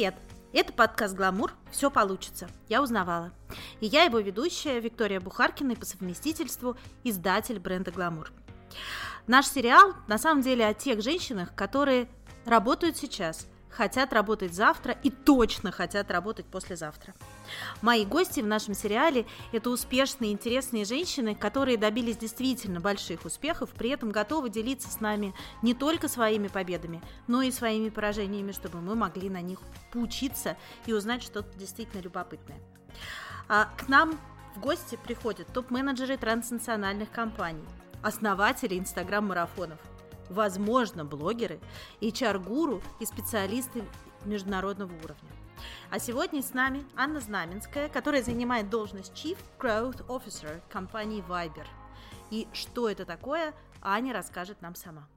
Привет! Это подкаст «Гламур. Все получится». Я узнавала. И я его ведущая Виктория Бухаркина и по совместительству издатель бренда «Гламур». Наш сериал на самом деле о тех женщинах, которые работают сейчас, хотят работать завтра и точно хотят работать послезавтра. Мои гости в нашем сериале – это успешные, интересные женщины, которые добились действительно больших успехов, при этом готовы делиться с нами не только своими победами, но и своими поражениями, чтобы мы могли на них поучиться и узнать что-то действительно любопытное. А к нам в гости приходят топ-менеджеры транснациональных компаний, основатели инстаграм-марафонов, возможно, блогеры, HR-гуру и специалисты международного уровня. А сегодня с нами Анна Знаменская, которая занимает должность Chief Growth Officer компании Viber. И что это такое, Аня расскажет нам сама.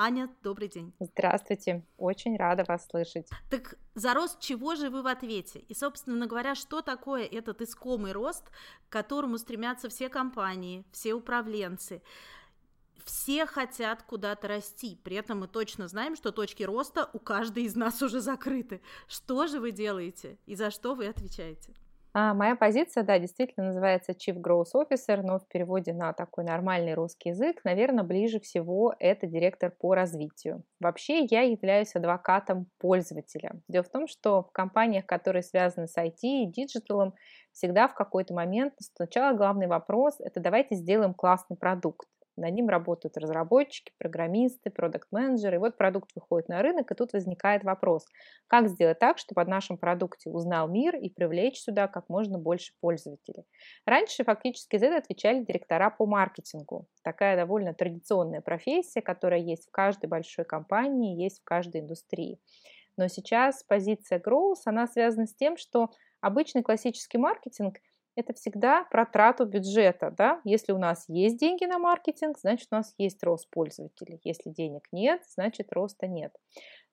Аня, добрый день. Здравствуйте, очень рада вас слышать. Так за рост чего же вы в ответе? И, собственно говоря, что такое этот искомый рост, к которому стремятся все компании, все управленцы? Все хотят куда-то расти. При этом мы точно знаем, что точки роста у каждой из нас уже закрыты. Что же вы делаете и за что вы отвечаете? А, моя позиция, да, действительно называется Chief Growth Officer, но в переводе на такой нормальный русский язык, наверное, ближе всего это директор по развитию. Вообще я являюсь адвокатом пользователя. Дело в том, что в компаниях, которые связаны с IT и диджиталом, всегда в какой-то момент сначала главный вопрос – это давайте сделаем классный продукт. Над ним работают разработчики, программисты, продукт-менеджеры. И вот продукт выходит на рынок, и тут возникает вопрос, как сделать так, чтобы о нашем продукте узнал мир и привлечь сюда как можно больше пользователей. Раньше фактически за это отвечали директора по маркетингу. Такая довольно традиционная профессия, которая есть в каждой большой компании, есть в каждой индустрии. Но сейчас позиция Growth, она связана с тем, что обычный классический маркетинг – это всегда про трату бюджета. Да? Если у нас есть деньги на маркетинг, значит у нас есть рост пользователей. Если денег нет, значит роста нет.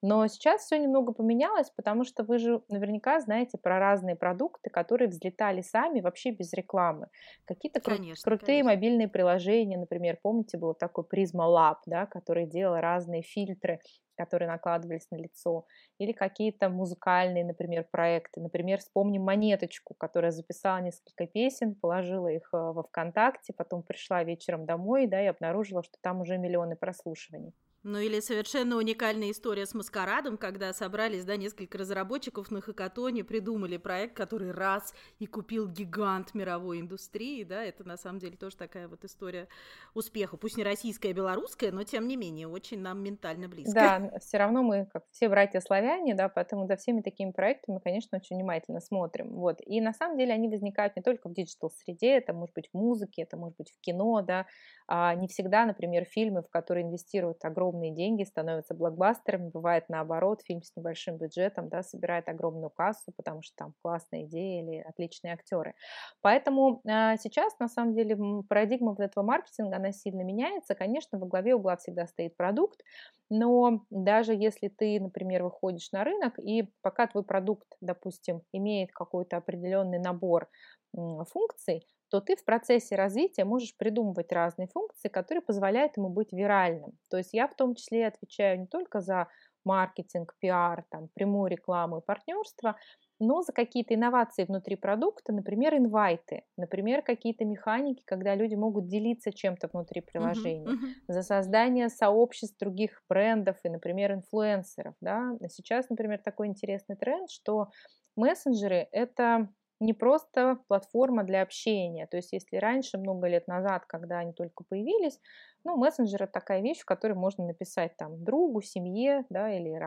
Но сейчас все немного поменялось, потому что вы же наверняка знаете про разные продукты, которые взлетали сами вообще без рекламы. Какие-то кру- крутые конечно. мобильные приложения, например, помните, был такой Prisma Lab, да, который делал разные фильтры которые накладывались на лицо, или какие-то музыкальные, например, проекты. Например, вспомним Монеточку, которая записала несколько песен, положила их э, во ВКонтакте, потом пришла вечером домой, да, и обнаружила, что там уже миллионы прослушиваний. Ну или совершенно уникальная история с маскарадом, когда собрались, да, несколько разработчиков на хакатоне, придумали проект, который раз и купил гигант мировой индустрии, да, это на самом деле тоже такая вот история успеха, пусть не российская, а белорусская, но тем не менее очень нам ментально близко. Да, все равно мы, как все братья-славяне, да, поэтому за всеми такими проектами, конечно, очень внимательно смотрим, вот, и на самом деле они возникают не только в диджитал-среде, это может быть в музыке, это может быть в кино, да, а не всегда, например, фильмы, в которые инвестируют огромные огромные деньги, становятся блокбастерами. Бывает наоборот, фильм с небольшим бюджетом да, собирает огромную кассу, потому что там классная идея или отличные актеры. Поэтому э, сейчас, на самом деле, парадигма вот этого маркетинга, она сильно меняется. Конечно, во главе угла всегда стоит продукт, но даже если ты, например, выходишь на рынок, и пока твой продукт, допустим, имеет какой-то определенный набор функций, то ты в процессе развития можешь придумывать разные функции, которые позволяют ему быть виральным. То есть я в том числе отвечаю не только за маркетинг, пиар, там, прямую рекламу и партнерство, но за какие-то инновации внутри продукта, например, инвайты, например, какие-то механики, когда люди могут делиться чем-то внутри приложения, uh-huh, uh-huh. за создание сообществ других брендов и, например, инфлюенсеров. Да? Сейчас, например, такой интересный тренд, что мессенджеры — это не просто платформа для общения. То есть если раньше, много лет назад, когда они только появились, ну, мессенджер это такая вещь, в которой можно написать там другу, семье, да, или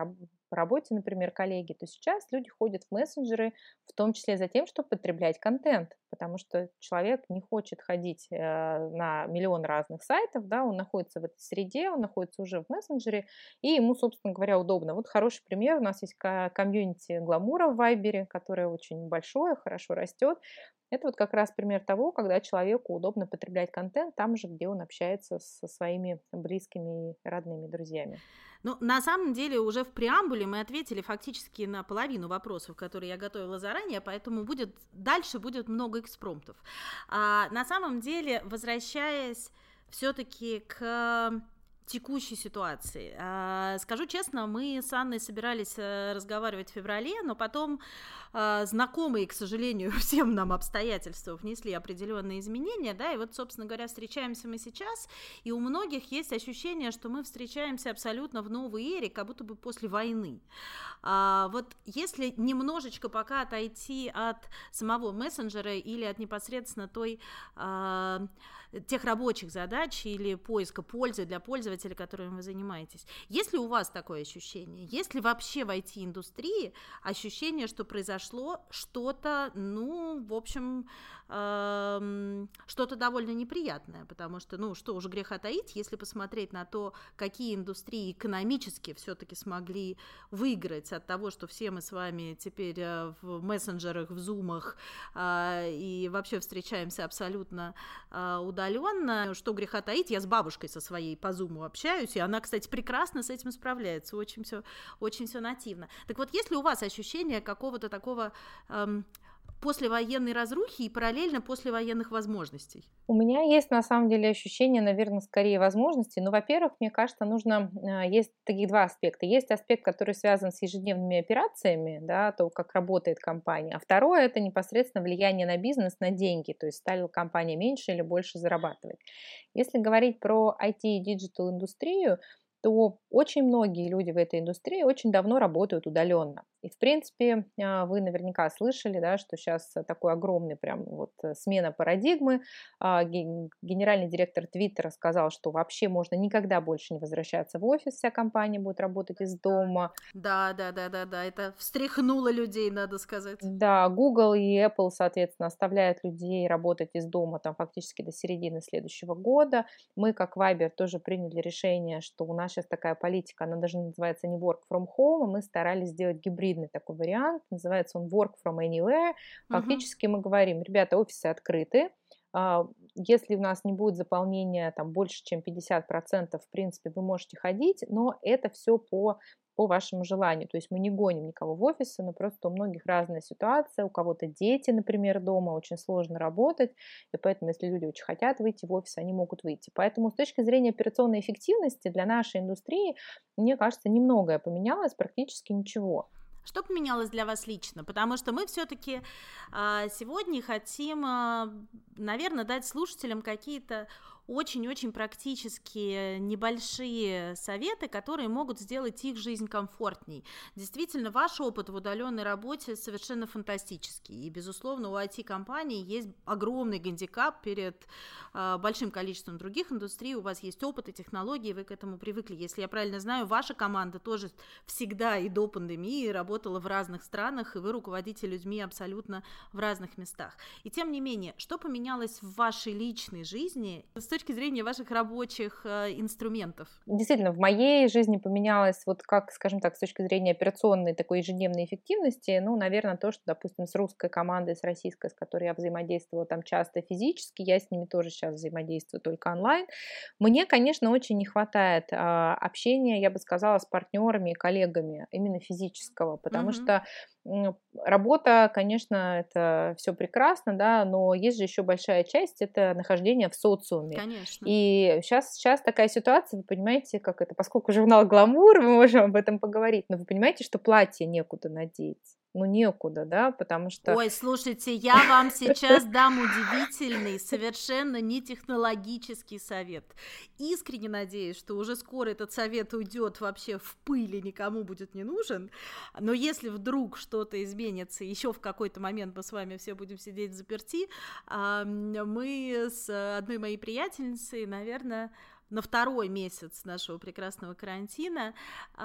по работе, например, коллеги, то сейчас люди ходят в мессенджеры, в том числе за тем, чтобы потреблять контент, потому что человек не хочет ходить э, на миллион разных сайтов, да, он находится в этой среде, он находится уже в мессенджере, и ему, собственно говоря, удобно. Вот хороший пример, у нас есть комьюнити гламура в Вайбере, которое очень большое, хорошо растет, это вот как раз пример того, когда человеку удобно потреблять контент там же, где он общается со своими близкими и родными друзьями. Ну, на самом деле, уже в преамбуле мы ответили фактически на половину вопросов, которые я готовила заранее, поэтому будет дальше будет много экспромтов. А, на самом деле, возвращаясь все-таки к текущей ситуации. А, скажу честно, мы с Анной собирались э, разговаривать в феврале, но потом а, знакомые, к сожалению, всем нам обстоятельства внесли определенные изменения, да, и вот, собственно говоря, встречаемся мы сейчас, и у многих есть ощущение, что мы встречаемся абсолютно в новой эре, как будто бы после войны. А, вот если немножечко пока отойти от самого мессенджера или от непосредственно той тех рабочих задач или поиска пользы для пользователя, которым вы занимаетесь. Есть ли у вас такое ощущение? Есть ли вообще в IT-индустрии ощущение, что произошло что-то, ну, в общем, эм, что-то довольно неприятное, потому что, ну, что уже греха таить, если посмотреть на то, какие индустрии экономически все-таки смогли выиграть от того, что все мы с вами теперь э, в мессенджерах, в зумах э, и вообще встречаемся абсолютно э, удаленно, что греха таить, я с бабушкой со своей по зуму общаюсь, и она, кстати, прекрасно с этим справляется, очень все, очень все нативно. Так вот, если у вас ощущение какого-то такого эм, послевоенной разрухи и параллельно послевоенных возможностей? У меня есть на самом деле ощущение, наверное, скорее возможностей. Но, во-первых, мне кажется, нужно... А, есть таких два аспекта. Есть аспект, который связан с ежедневными операциями, да, то, как работает компания. А второе – это непосредственно влияние на бизнес, на деньги. То есть стала компания меньше или больше зарабатывать. Если говорить про IT и диджитал индустрию, то очень многие люди в этой индустрии очень давно работают удаленно. И, в принципе, а, вы наверняка слышали, да, что сейчас такой огромный прям вот э, смена парадигмы. А, генеральный директор Твиттера сказал, что вообще можно никогда больше не возвращаться в офис, вся компания будет работать из дома. Да, да, да, да, да, это встряхнуло людей, надо сказать. Да, Google и Apple, соответственно, оставляют людей работать из дома там фактически до середины следующего года. Мы, как Viber, тоже приняли решение, что у нас сейчас такая политика, она даже называется не work from home, а мы старались сделать гибрид гибридный такой вариант, называется он Work from Anywhere. Фактически uh-huh. мы говорим, ребята, офисы открыты, если у нас не будет заполнения там больше, чем 50%, в принципе, вы можете ходить, но это все по по вашему желанию. То есть мы не гоним никого в офисы, но просто у многих разная ситуация. У кого-то дети, например, дома, очень сложно работать, и поэтому, если люди очень хотят выйти в офис, они могут выйти. Поэтому с точки зрения операционной эффективности для нашей индустрии, мне кажется, немногое поменялось, практически ничего. Что поменялось для вас лично? Потому что мы все-таки а, сегодня хотим, э, наверное, дать слушателям какие-то очень-очень практические небольшие советы, которые могут сделать их жизнь комфортней. Действительно, ваш опыт в удаленной работе совершенно фантастический. И, безусловно, у IT-компаний есть огромный гандикап перед э, большим количеством других индустрий. У вас есть опыт и технологии, вы к этому привыкли. Если я правильно знаю, ваша команда тоже всегда и до пандемии работала в разных странах, и вы руководите людьми абсолютно в разных местах. И тем не менее, что поменялось в вашей личной жизни с точки зрения ваших рабочих э, инструментов? Действительно, в моей жизни поменялось, вот как, скажем так, с точки зрения операционной такой ежедневной эффективности, ну, наверное, то, что, допустим, с русской командой, с российской, с которой я взаимодействовала там часто физически, я с ними тоже сейчас взаимодействую только онлайн. Мне, конечно, очень не хватает э, общения, я бы сказала, с партнерами и коллегами именно физического, потому mm-hmm. что Работа, конечно, это все прекрасно, да, но есть же еще большая часть, это нахождение в социуме. Конечно. И сейчас, сейчас такая ситуация, вы понимаете, как это, поскольку журнал «Гламур», мы можем об этом поговорить, но вы понимаете, что платье некуда надеть ну, некуда, да, потому что... Ой, слушайте, я вам сейчас дам удивительный, совершенно не технологический совет. Искренне надеюсь, что уже скоро этот совет уйдет вообще в пыль и никому будет не нужен, но если вдруг что-то изменится, еще в какой-то момент мы с вами все будем сидеть заперти, мы с одной моей приятельницей, наверное, на второй месяц нашего прекрасного карантина э,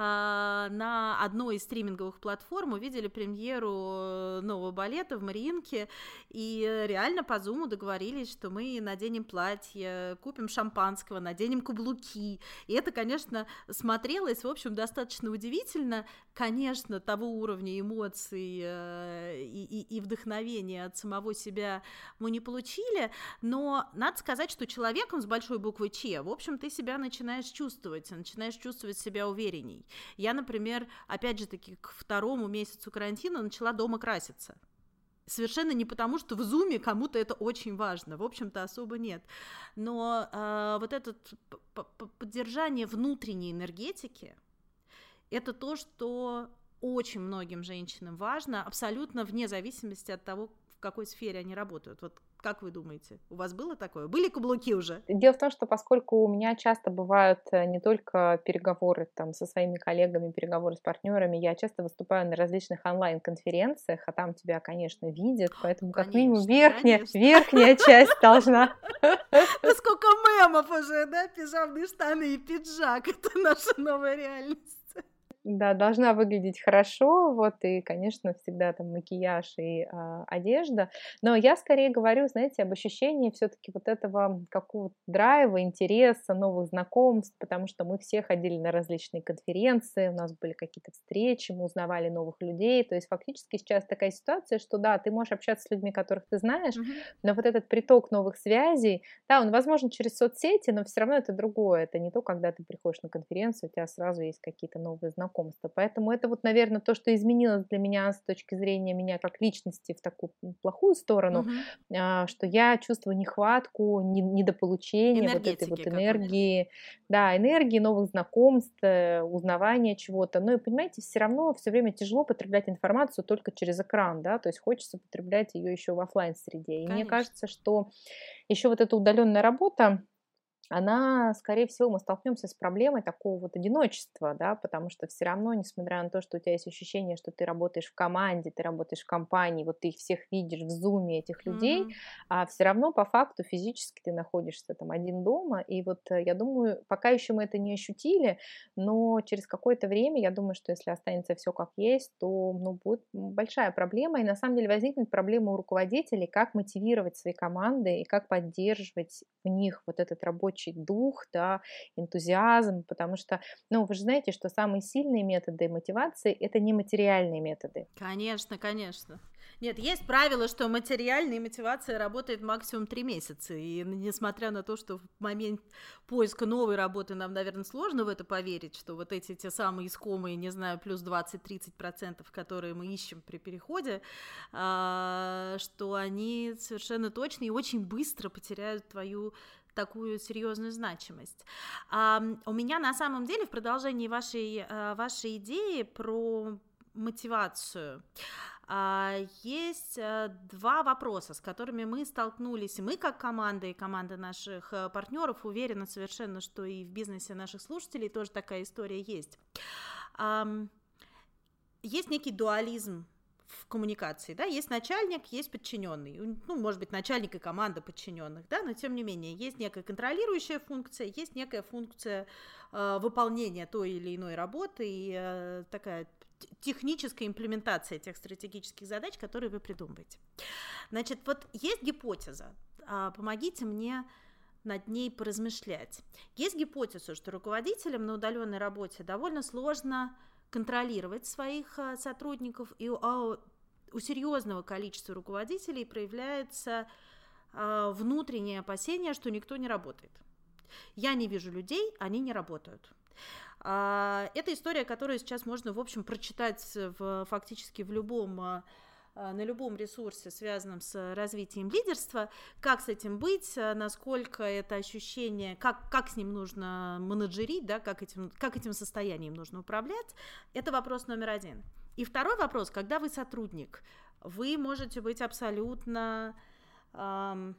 на одной из стриминговых платформ увидели премьеру нового балета в Мариинке, и реально по зуму договорились, что мы наденем платье, купим шампанского, наденем каблуки, и это, конечно, смотрелось, в общем, достаточно удивительно, конечно, того уровня эмоций э, и, и, и вдохновения от самого себя мы не получили, но надо сказать, что человеком с большой буквы Ч, в общем, ты себя начинаешь чувствовать, начинаешь чувствовать себя уверенней. Я, например, опять же таки, к второму месяцу карантина начала дома краситься. Совершенно не потому, что в зуме кому-то это очень важно, в общем-то особо нет. Но э, вот это поддержание внутренней энергетики, это то, что очень многим женщинам важно, абсолютно вне зависимости от того, в какой сфере они работают. Вот как вы думаете, у вас было такое? Были каблуки уже? Дело в том, что поскольку у меня часто бывают э, не только переговоры там со своими коллегами, переговоры с партнерами, я часто выступаю на различных онлайн-конференциях, а там тебя, конечно, видят, поэтому конечно, как минимум верхняя, конечно. верхняя часть должна. Сколько мемов уже, да? Пижамные штаны и пиджак. Это наша новая реальность. Да, должна выглядеть хорошо, вот, и, конечно, всегда там макияж и э, одежда, но я скорее говорю, знаете, об ощущении все-таки вот этого какого-то драйва, интереса, новых знакомств, потому что мы все ходили на различные конференции, у нас были какие-то встречи, мы узнавали новых людей, то есть фактически сейчас такая ситуация, что да, ты можешь общаться с людьми, которых ты знаешь, mm-hmm. но вот этот приток новых связей, да, он возможен через соцсети, но все равно это другое, это не то, когда ты приходишь на конференцию, у тебя сразу есть какие-то новые знакомства, знакомства. Поэтому это вот, наверное, то, что изменилось для меня с точки зрения меня как личности в такую плохую сторону, угу. что я чувствую нехватку, недополучение вот этой вот энергии, да, энергии, новых знакомств, э, узнавания чего-то. Ну и понимаете, все равно все время тяжело потреблять информацию только через экран, да, то есть хочется потреблять ее еще в офлайн среде. И Конечно. мне кажется, что еще вот эта удаленная работа, она, скорее всего, мы столкнемся с проблемой такого вот одиночества, да, потому что все равно, несмотря на то, что у тебя есть ощущение, что ты работаешь в команде, ты работаешь в компании, вот ты их всех видишь в зуме этих людей, mm-hmm. а все равно по факту физически ты находишься там один дома, и вот э, я думаю, пока еще мы это не ощутили, но через какое-то время, я думаю, что если останется все как есть, то, ну, будет большая проблема, и на самом деле возникнет проблема у руководителей, как мотивировать свои команды и как поддерживать в них вот этот рабочий рабочий дух, да, энтузиазм, потому что, ну, вы же знаете, что самые сильные методы мотивации – это нематериальные методы. Конечно, конечно. Нет, есть правило, что материальная мотивация работает максимум три месяца. И несмотря на то, что в момент поиска новой работы нам, наверное, сложно в это поверить, что вот эти те самые искомые, не знаю, плюс 20-30%, которые мы ищем при переходе, а, что они совершенно точно и очень быстро потеряют твою такую серьезную значимость. У меня на самом деле в продолжении вашей, а, вашей идеи про мотивацию а, есть а, два вопроса, с которыми мы столкнулись, мы как команда, и команда наших а, партнеров уверена совершенно, что и в бизнесе наших слушателей тоже такая история есть. Есть некий дуализм в коммуникации, да, есть начальник, есть подчиненный, ну, может быть, начальник и команда подчиненных, да, но тем не менее, есть некая контролирующая функция, есть некая функция э, выполнения той или иной работы и э, такая техническая имплементация тех стратегических задач, которые вы придумываете. Значит, вот есть гипотеза, э, помогите мне над ней поразмышлять. Есть гипотеза, что руководителям на удаленной работе довольно сложно контролировать своих а, сотрудников, и а, у серьезного количества руководителей проявляется а, внутреннее опасение, что никто не работает. Я не вижу людей, они не работают. Это история, которую сейчас можно, в общем, прочитать в, фактически в любом на любом ресурсе, связанном с развитием лидерства, как с этим быть, э, насколько это ощущение, как, как с ним нужно менеджерить, да, как, этим, как этим состоянием нужно управлять, это вопрос номер один. И второй вопрос, когда вы сотрудник, вы можете быть абсолютно эм,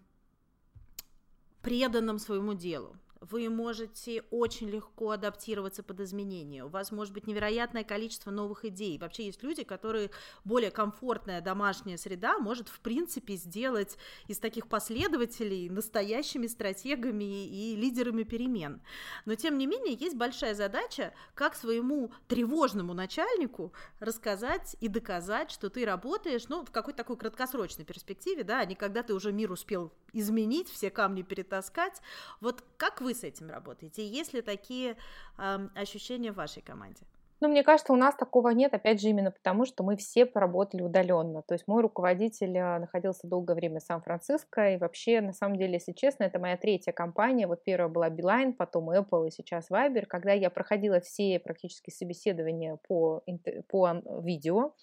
преданным своему делу вы можете очень легко адаптироваться под изменения. У вас может быть невероятное количество новых идей. Вообще есть люди, которые более комфортная домашняя среда может в принципе сделать из таких последователей настоящими стратегами и лидерами перемен. Но тем не менее есть большая задача, как своему тревожному начальнику рассказать и доказать, что ты работаешь, ну, в какой-то такой краткосрочной перспективе, да, а не когда ты уже мир успел изменить, все камни перетаскать. Вот как вы с этим работаете? Есть ли такие э, ощущения в вашей команде? Ну, мне кажется, у нас такого нет, опять же, именно потому, что мы все поработали удаленно. То есть мой руководитель а, находился долгое время в Сан-Франциско, и вообще, на самом деле, если честно, это моя третья компания. Вот первая была Beeline, потом Apple и сейчас Viber. Когда я проходила все практически собеседования по, по видео,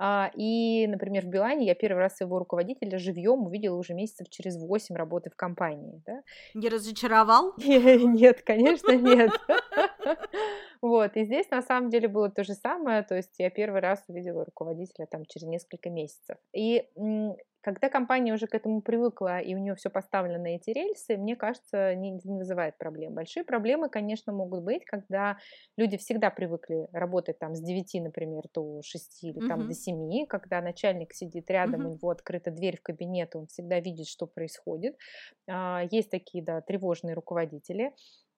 а, и, например, в Билайне я первый раз своего руководителя живьем увидела уже месяцев через 8 работы в компании. Да? Не разочаровал? Нет, конечно, нет. Вот, и здесь на самом деле было то же самое, то есть я первый раз увидела руководителя там через несколько месяцев. И когда компания уже к этому привыкла и у нее все поставлено на эти рельсы, мне кажется, не, не вызывает проблем. Большие проблемы, конечно, могут быть, когда люди всегда привыкли работать там с 9, например, до 6 или там uh-huh. до 7, когда начальник сидит рядом, uh-huh. у него открыта дверь в кабинет, он всегда видит, что происходит. А, есть такие, да, тревожные руководители.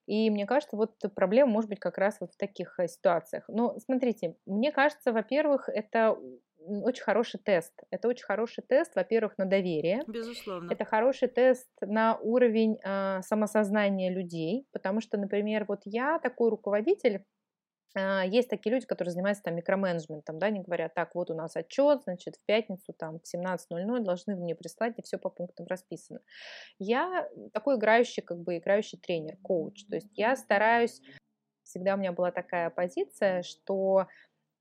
И мне кажется, вот проблема может быть как раз вот в таких э, ситуациях. Но смотрите, мне кажется, во-первых, это очень хороший тест. Это очень хороший тест, во-первых, на доверие. Безусловно. Это хороший тест на уровень э, самосознания людей, потому что, например, вот я такой руководитель, есть такие люди, которые занимаются там микроменеджментом, да, они говорят, так, вот у нас отчет, значит, в пятницу там в 17.00 должны мне прислать, и все по пунктам расписано. Я такой играющий, как бы играющий тренер, коуч, то есть я стараюсь, всегда у меня была такая позиция, что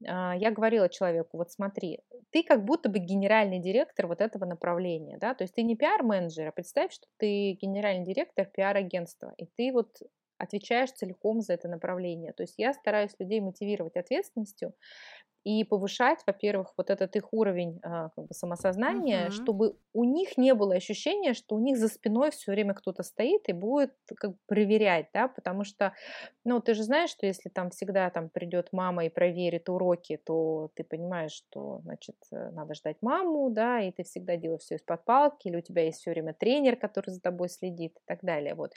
а, я говорила человеку, вот смотри, ты как будто бы генеральный директор вот этого направления, да, то есть ты не пиар-менеджер, а представь, что ты генеральный директор пиар-агентства, и ты вот отвечаешь целиком за это направление. То есть я стараюсь людей мотивировать ответственностью и повышать, во-первых, вот этот их уровень а, как бы самосознания, uh-huh. чтобы у них не было ощущения, что у них за спиной все время кто-то стоит и будет как бы проверять, да, потому что, ну, ты же знаешь, что если там всегда там придет мама и проверит уроки, то ты понимаешь, что, значит, э, надо ждать маму, да, и ты всегда делаешь все из-под палки, или у тебя есть все время тренер, который за тобой следит и так далее, вот.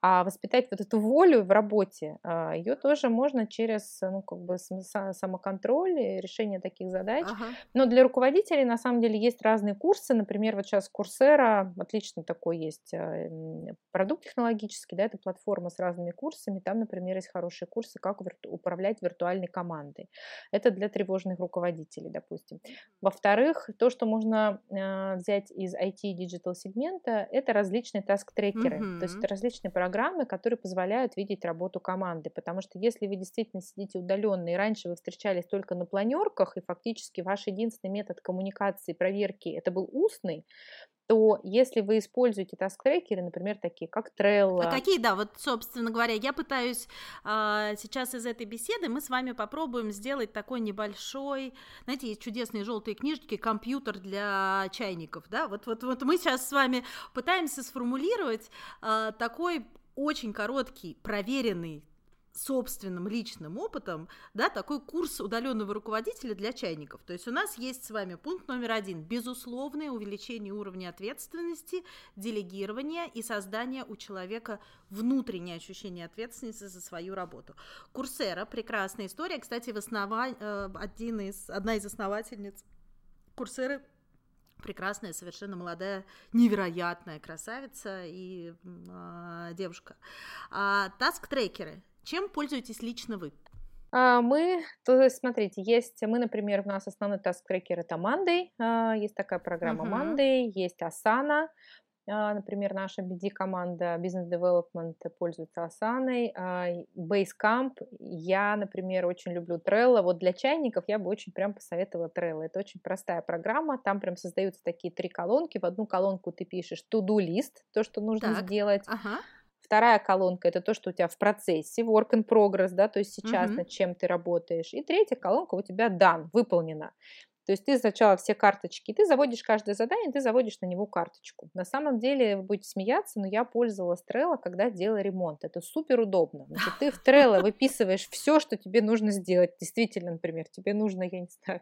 А воспитать вот эту волю в работе, а, ее тоже можно через, ну, как бы самоконтроль решения таких задач. Ага. Но для руководителей на самом деле есть разные курсы. Например, вот сейчас Курсера, отличный такой есть э, продукт технологический, да, это платформа с разными курсами. Там, например, есть хорошие курсы, как управлять виртуальной командой. Это для тревожных руководителей, допустим. Во-вторых, то, что можно э, взять из IT и digital сегмента, это различные таск-трекеры. Угу. То есть это различные программы, которые позволяют видеть работу команды. Потому что если вы действительно сидите удаленно, и раньше вы встречались только на планерках, и фактически ваш единственный метод коммуникации, проверки, это был устный, то если вы используете таск-трекеры, например, такие как Trello... А какие, да, вот, собственно говоря, я пытаюсь э, сейчас из этой беседы, мы с вами попробуем сделать такой небольшой, знаете, есть чудесные желтые книжки, компьютер для чайников, да, вот, вот, вот мы сейчас с вами пытаемся сформулировать э, такой очень короткий, проверенный собственным личным опытом, да, такой курс удаленного руководителя для чайников. То есть у нас есть с вами пункт номер один – безусловное увеличение уровня ответственности, делегирование и создание у человека внутреннее ощущение ответственности за свою работу. Курсера – прекрасная история. Кстати, в основа... Э, один из... одна из основательниц Курсеры прекрасная, совершенно молодая, невероятная красавица и э, девушка. А, таск-трекеры чем пользуетесь лично вы? А, мы, то есть, смотрите, есть, мы, например, у нас основной таск-трекер это Monday, а, есть такая программа uh-huh. Monday, есть Asana, а, например, наша BD-команда Business Development пользуется Asana, Basecamp, я, например, очень люблю Trello, вот для чайников я бы очень прям посоветовала Trello, это очень простая программа, там прям создаются такие три колонки, в одну колонку ты пишешь to-do лист, то, что нужно так, сделать, ага. Вторая колонка это то, что у тебя в процессе, work in progress, да, то есть сейчас угу. над чем ты работаешь. И третья колонка у тебя done, выполнена. То есть ты сначала все карточки, ты заводишь каждое задание, ты заводишь на него карточку. На самом деле, вы будете смеяться, но я пользовалась Trello, когда делала ремонт. Это супер удобно. Значит, ты в Trello выписываешь все, что тебе нужно сделать. Действительно, например, тебе нужно, я не знаю,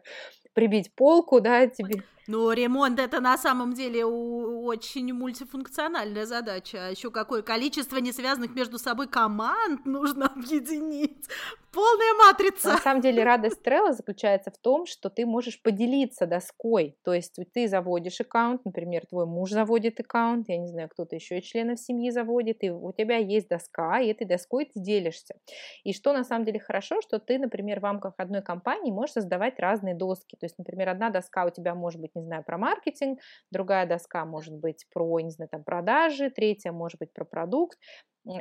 прибить полку, да, тебе... Ну, ремонт это на самом деле очень мультифункциональная задача. А еще какое количество несвязанных между собой команд нужно объединить. Полная матрица. На самом деле радость Trello заключается в том, что ты можешь поделиться доской, то есть ты заводишь аккаунт, например, твой муж заводит аккаунт, я не знаю, кто-то еще из членов семьи заводит, и у тебя есть доска, и этой доской ты делишься. И что на самом деле хорошо, что ты, например, в рамках одной компании можешь создавать разные доски, то есть, например, одна доска у тебя может быть, не знаю, про маркетинг, другая доска может быть про, не знаю, там, продажи, третья может быть про продукт,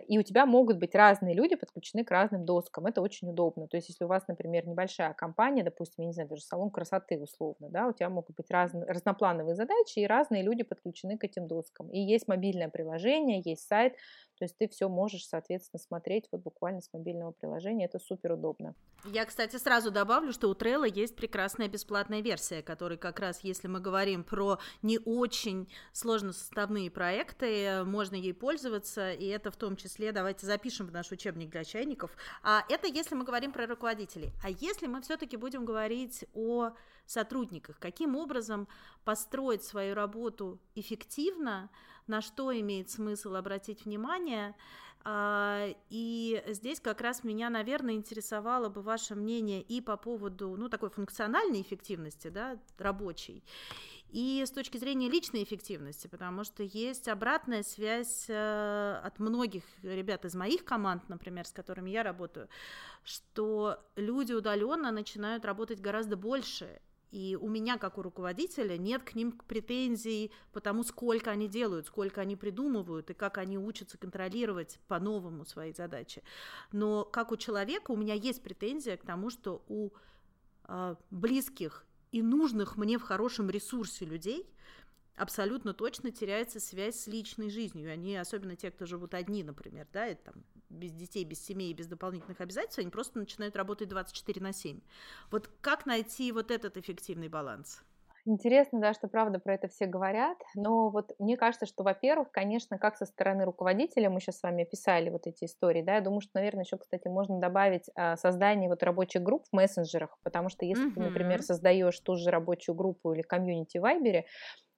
и у тебя могут быть разные люди подключены к разным доскам. Это очень удобно. То есть, если у вас, например, небольшая компания, допустим, я не знаю, даже салон красоты условно, да, у тебя могут быть разные, разноплановые задачи, и разные люди подключены к этим доскам. И есть мобильное приложение, есть сайт, то есть ты все можешь, соответственно, смотреть вот буквально с мобильного приложения. Это супер удобно. Я, кстати, сразу добавлю, что у Trello есть прекрасная бесплатная версия, которая как раз, если мы говорим про не очень сложно составные проекты, можно ей пользоваться, и это в том числе, давайте запишем в наш учебник для чайников. А это если мы говорим про руководителей. А если мы все-таки будем говорить о сотрудниках, каким образом построить свою работу эффективно, на что имеет смысл обратить внимание. А, и здесь как раз меня, наверное, интересовало бы ваше мнение и по поводу, ну, такой функциональной эффективности, да, рабочей, и с точки зрения личной эффективности, потому что есть обратная связь э, от многих ребят из моих команд, например, с которыми я работаю, что люди удаленно начинают работать гораздо больше, и у меня, как у руководителя, нет к ним претензий по тому, сколько они делают, сколько они придумывают и как они учатся контролировать по-новому свои задачи. Но как у человека у меня есть претензия к тому, что у э, близких и нужных мне в хорошем ресурсе людей абсолютно точно теряется связь с личной жизнью. Они, особенно те, кто живут одни, например, да, и там без детей, без семей, без дополнительных обязательств, они просто начинают работать 24 на 7. Вот как найти вот этот эффективный баланс? Интересно, да, что правда про это все говорят, но вот мне кажется, что, во-первых, конечно, как со стороны руководителя, мы сейчас с вами описали вот эти истории, да, я думаю, что, наверное, еще, кстати, можно добавить а, создание вот рабочих групп в мессенджерах, потому что если mm-hmm. ты, например, создаешь ту же рабочую группу или комьюнити в Вайбере,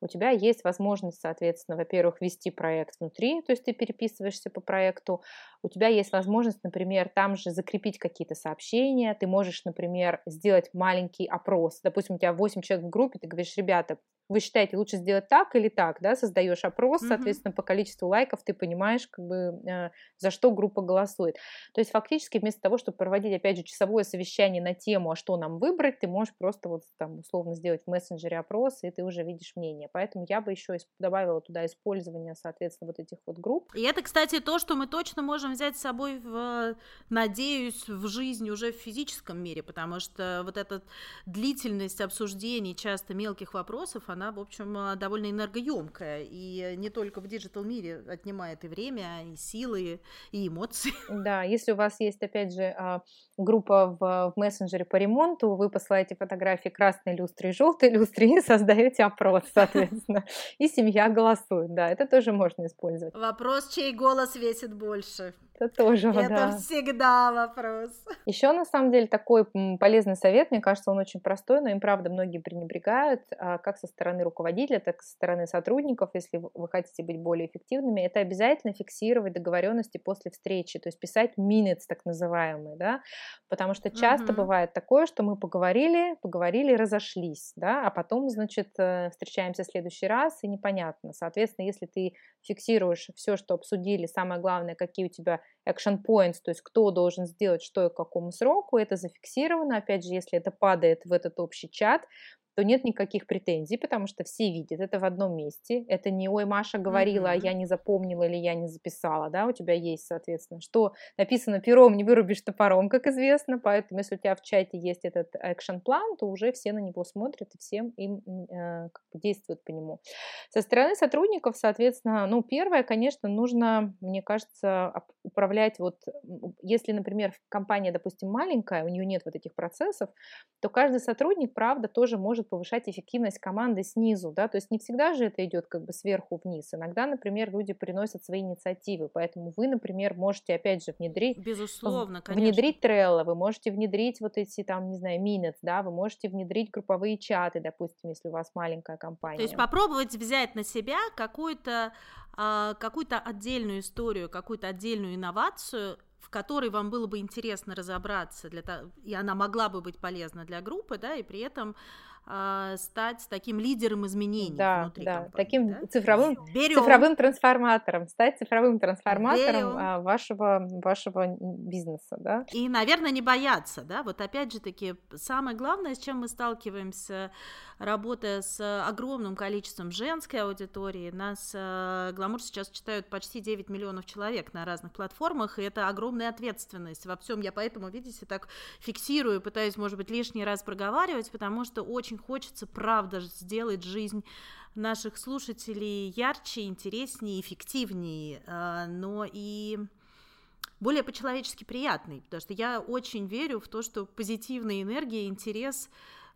у тебя есть возможность, соответственно, во-первых, вести проект внутри, то есть ты переписываешься по проекту, у тебя есть возможность, например, там же закрепить какие-то сообщения, ты можешь, например, сделать маленький опрос, допустим, у тебя 8 человек в группе, ты говоришь, ребята, вы считаете, лучше сделать так или так, да, создаешь опрос, mm-hmm. соответственно, по количеству лайков ты понимаешь, как бы, э, за что группа голосует. То есть фактически вместо того, чтобы проводить, опять же, часовое совещание на тему, а что нам выбрать, ты можешь просто вот там условно сделать в мессенджере опрос, и ты уже видишь мнение. Поэтому я бы еще добавила туда использование, соответственно, вот этих вот групп. И это, кстати, то, что мы точно можем взять с собой, в, надеюсь, в жизнь уже в физическом мире, потому что вот эта длительность обсуждений часто мелких вопросов, она, в общем, э, довольно энергоемкая, и не только в диджитал-мире отнимает и время, и силы, и эмоции. Да, если у вас есть, опять же, а, группа в, в мессенджере по ремонту, вы посылаете фотографии красной люстры и желтой люстры и создаете опрос, соответственно, и семья голосует, да, это тоже можно использовать. Вопрос, чей голос весит больше. Это тоже, Это да. всегда вопрос. Еще, на самом деле, такой полезный совет, мне кажется, он очень простой, но им, правда, многие пренебрегают, а, как со стороны руководителя, так и со стороны сотрудников, если вы хотите быть более эффективными, это обязательно фиксировать договоренности после встречи, то есть писать minutes, так называемые, да, потому что часто uh-huh. бывает такое, что мы поговорили, поговорили, разошлись, да, а потом, значит, э, встречаемся в следующий раз, и непонятно. Соответственно, если ты фиксируешь все, что обсудили, самое главное, какие у тебя action points, то есть кто должен сделать что и к какому сроку, это зафиксировано. Опять же, если это падает в этот общий чат, то нет никаких претензий, потому что все видят это в одном месте. Это не «Ой, Маша говорила, а я не запомнила или я не записала», да, у тебя есть, соответственно, что написано пером, не вырубишь топором, как известно, поэтому если у тебя в чате есть этот экшен-план, то уже все на него смотрят и всем им э, как бы действуют по нему. Со стороны сотрудников, соответственно, ну, первое, конечно, нужно, мне кажется, управлять вот, если, например, компания, допустим, маленькая, у нее нет вот этих процессов, то каждый сотрудник, правда, тоже может может повышать эффективность команды снизу, да, то есть не всегда же это идет как бы сверху вниз. Иногда, например, люди приносят свои инициативы, поэтому вы, например, можете опять же внедрить... Безусловно, конечно. Внедрить Trello, вы можете внедрить вот эти там, не знаю, minutes, да, вы можете внедрить групповые чаты, допустим, если у вас маленькая компания. То есть попробовать взять на себя какую-то а, какую-то отдельную историю, какую-то отдельную инновацию, в которой вам было бы интересно разобраться, для того, и она могла бы быть полезна для группы, да, и при этом э, стать таким лидером изменений да, внутри да, компании. таким да? цифровым, Берем. цифровым трансформатором, стать цифровым трансформатором Берем. а, вашего, вашего бизнеса, да? И, наверное, не бояться, да, вот опять же таки, самое главное, с чем мы сталкиваемся, работая с огромным количеством женской аудитории, нас э, Гламур сейчас читают почти 9 миллионов человек на разных платформах, и это огромная ответственность во всем, я поэтому, видите, так фиксирую, пытаюсь, может быть, лишний раз проговаривать, потому что очень хочется, правда, сделать жизнь наших слушателей ярче, интереснее, эффективнее, э, но и более по-человечески приятный, потому что я очень верю в то, что позитивная энергия, интерес,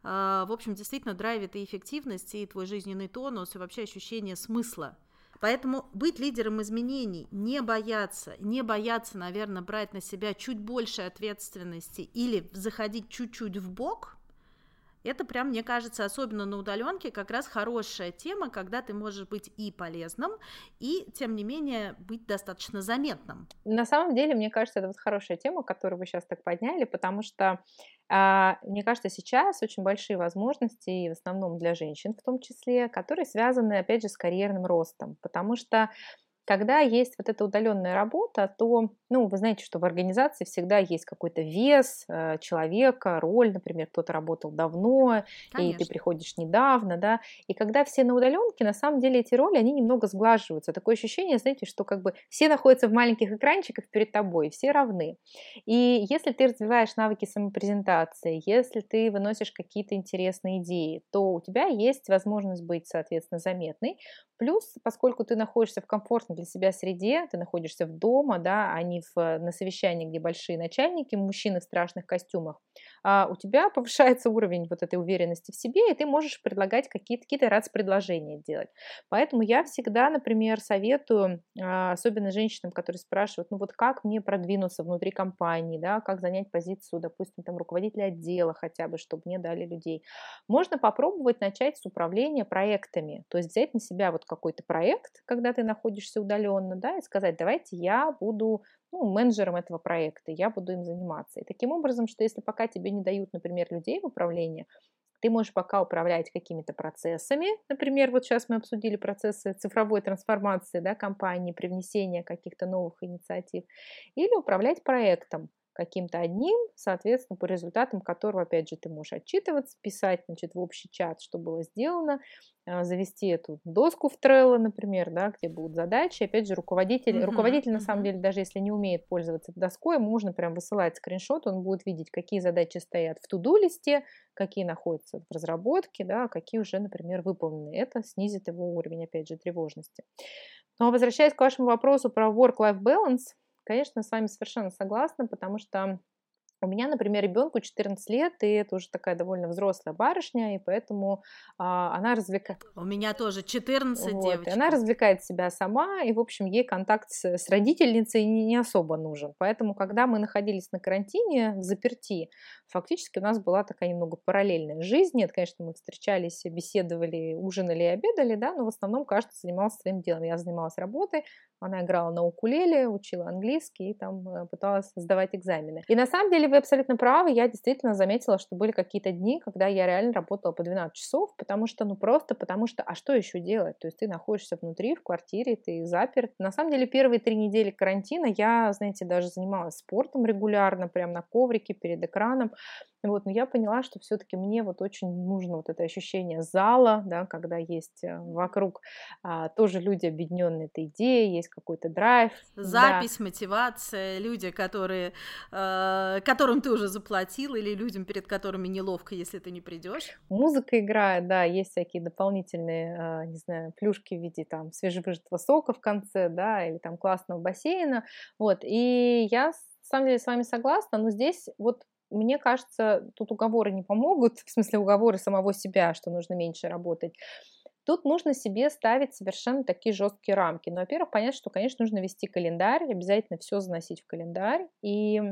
э, в общем, действительно драйвит и эффективность, и твой жизненный тонус, и вообще ощущение смысла. Поэтому быть лидером изменений, не бояться, не бояться, наверное, брать на себя чуть больше ответственности или заходить чуть-чуть в бок, это прям, мне кажется, особенно на удаленке, как раз хорошая тема, когда ты можешь быть и полезным, и, тем не менее, быть достаточно заметным. На самом деле, мне кажется, это вот хорошая тема, которую вы сейчас так подняли, потому что а, мне кажется, сейчас очень большие возможности, в основном для женщин в том числе, которые связаны, опять же, с карьерным ростом, потому что когда есть вот эта удаленная работа, то, ну, вы знаете, что в организации всегда есть какой-то вес э, человека, роль, например, кто-то работал давно, Конечно. и ты приходишь недавно, да, и когда все на удаленке, на самом деле эти роли, они немного сглаживаются. Такое ощущение, знаете, что как бы все находятся в маленьких экранчиках перед тобой, все равны. И если ты развиваешь навыки самопрезентации, если ты выносишь какие-то интересные идеи, то у тебя есть возможность быть, соответственно, заметной. Плюс, поскольку ты находишься в комфортной для себя среде, ты находишься в дома, да, а не в, на совещании, где большие начальники, мужчины в страшных костюмах, у тебя повышается уровень вот этой уверенности в себе, и ты можешь предлагать какие-то какие предложения делать. Поэтому я всегда, например, советую, а, особенно женщинам, которые спрашивают, ну вот как мне продвинуться внутри компании, да, как занять позицию, допустим, там руководителя отдела хотя бы, чтобы мне дали людей. Можно попробовать начать с управления проектами, то есть взять на себя вот какой-то проект, когда ты находишься удаленно, да, и сказать, давайте я буду ну, менеджером этого проекта, я буду им заниматься. И таким образом, что если пока тебе не дают, например, людей в управление, ты можешь пока управлять какими-то процессами. Например, вот сейчас мы обсудили процессы цифровой трансформации да, компании, привнесения каких-то новых инициатив. Или управлять проектом каким-то одним, соответственно, по результатам которого, опять же, ты можешь отчитываться, писать, значит, в общий чат, что было сделано, а, завести эту доску в Trello, например, да, где будут задачи. Опять же, руководитель, uh-huh, руководитель, на самом деле, даже если не умеет пользоваться доской, можно прям высылать скриншот, он будет видеть, какие задачи стоят в туду-листе, какие находятся в разработке, да, а какие уже, например, выполнены. Это снизит его уровень, опять же, тревожности. Но возвращаясь к вашему вопросу про work-life balance, Конечно, с вами совершенно согласна, потому что у меня, например, ребенку 14 лет, и это уже такая довольно взрослая барышня, и поэтому а, она развлекает... У меня тоже 14 вот, девочек. Она развлекает себя сама, и, в общем, ей контакт с, с родительницей не, не особо нужен. Поэтому, когда мы находились на карантине, в заперти, фактически у нас была такая немного параллельная жизнь. Нет, конечно, мы встречались, беседовали, ужинали и обедали, да, но в основном каждый занимался своим делом. Я занималась работой, она играла на укулеле, учила английский и там э, пыталась сдавать экзамены. И на самом деле вы абсолютно правы, я действительно заметила, что были какие-то дни, когда я реально работала по 12 часов, потому что, ну просто потому что, а что еще делать? То есть ты находишься внутри, в квартире, ты заперт. На самом деле первые три недели карантина я, знаете, даже занималась спортом регулярно, прям на коврике перед экраном. Вот, но я поняла, что все-таки мне вот очень нужно вот это ощущение зала, да, когда есть э, вокруг а, тоже люди, объединенные этой идеей, есть какой-то драйв. Запись, да. мотивация, люди, которые, э, которым ты уже заплатил, или людям, перед которыми неловко, если ты не придешь. Музыка играет, да, есть всякие дополнительные, э, не знаю, плюшки в виде там свежевыжатого сока в конце, да, или там классного бассейна, вот, и я на самом деле с вами согласна, но здесь вот мне кажется, тут уговоры не помогут, в смысле уговоры самого себя, что нужно меньше работать. Тут нужно себе ставить совершенно такие жесткие рамки. Ну, во-первых, понять, что, конечно, нужно вести календарь, обязательно все заносить в календарь. И э,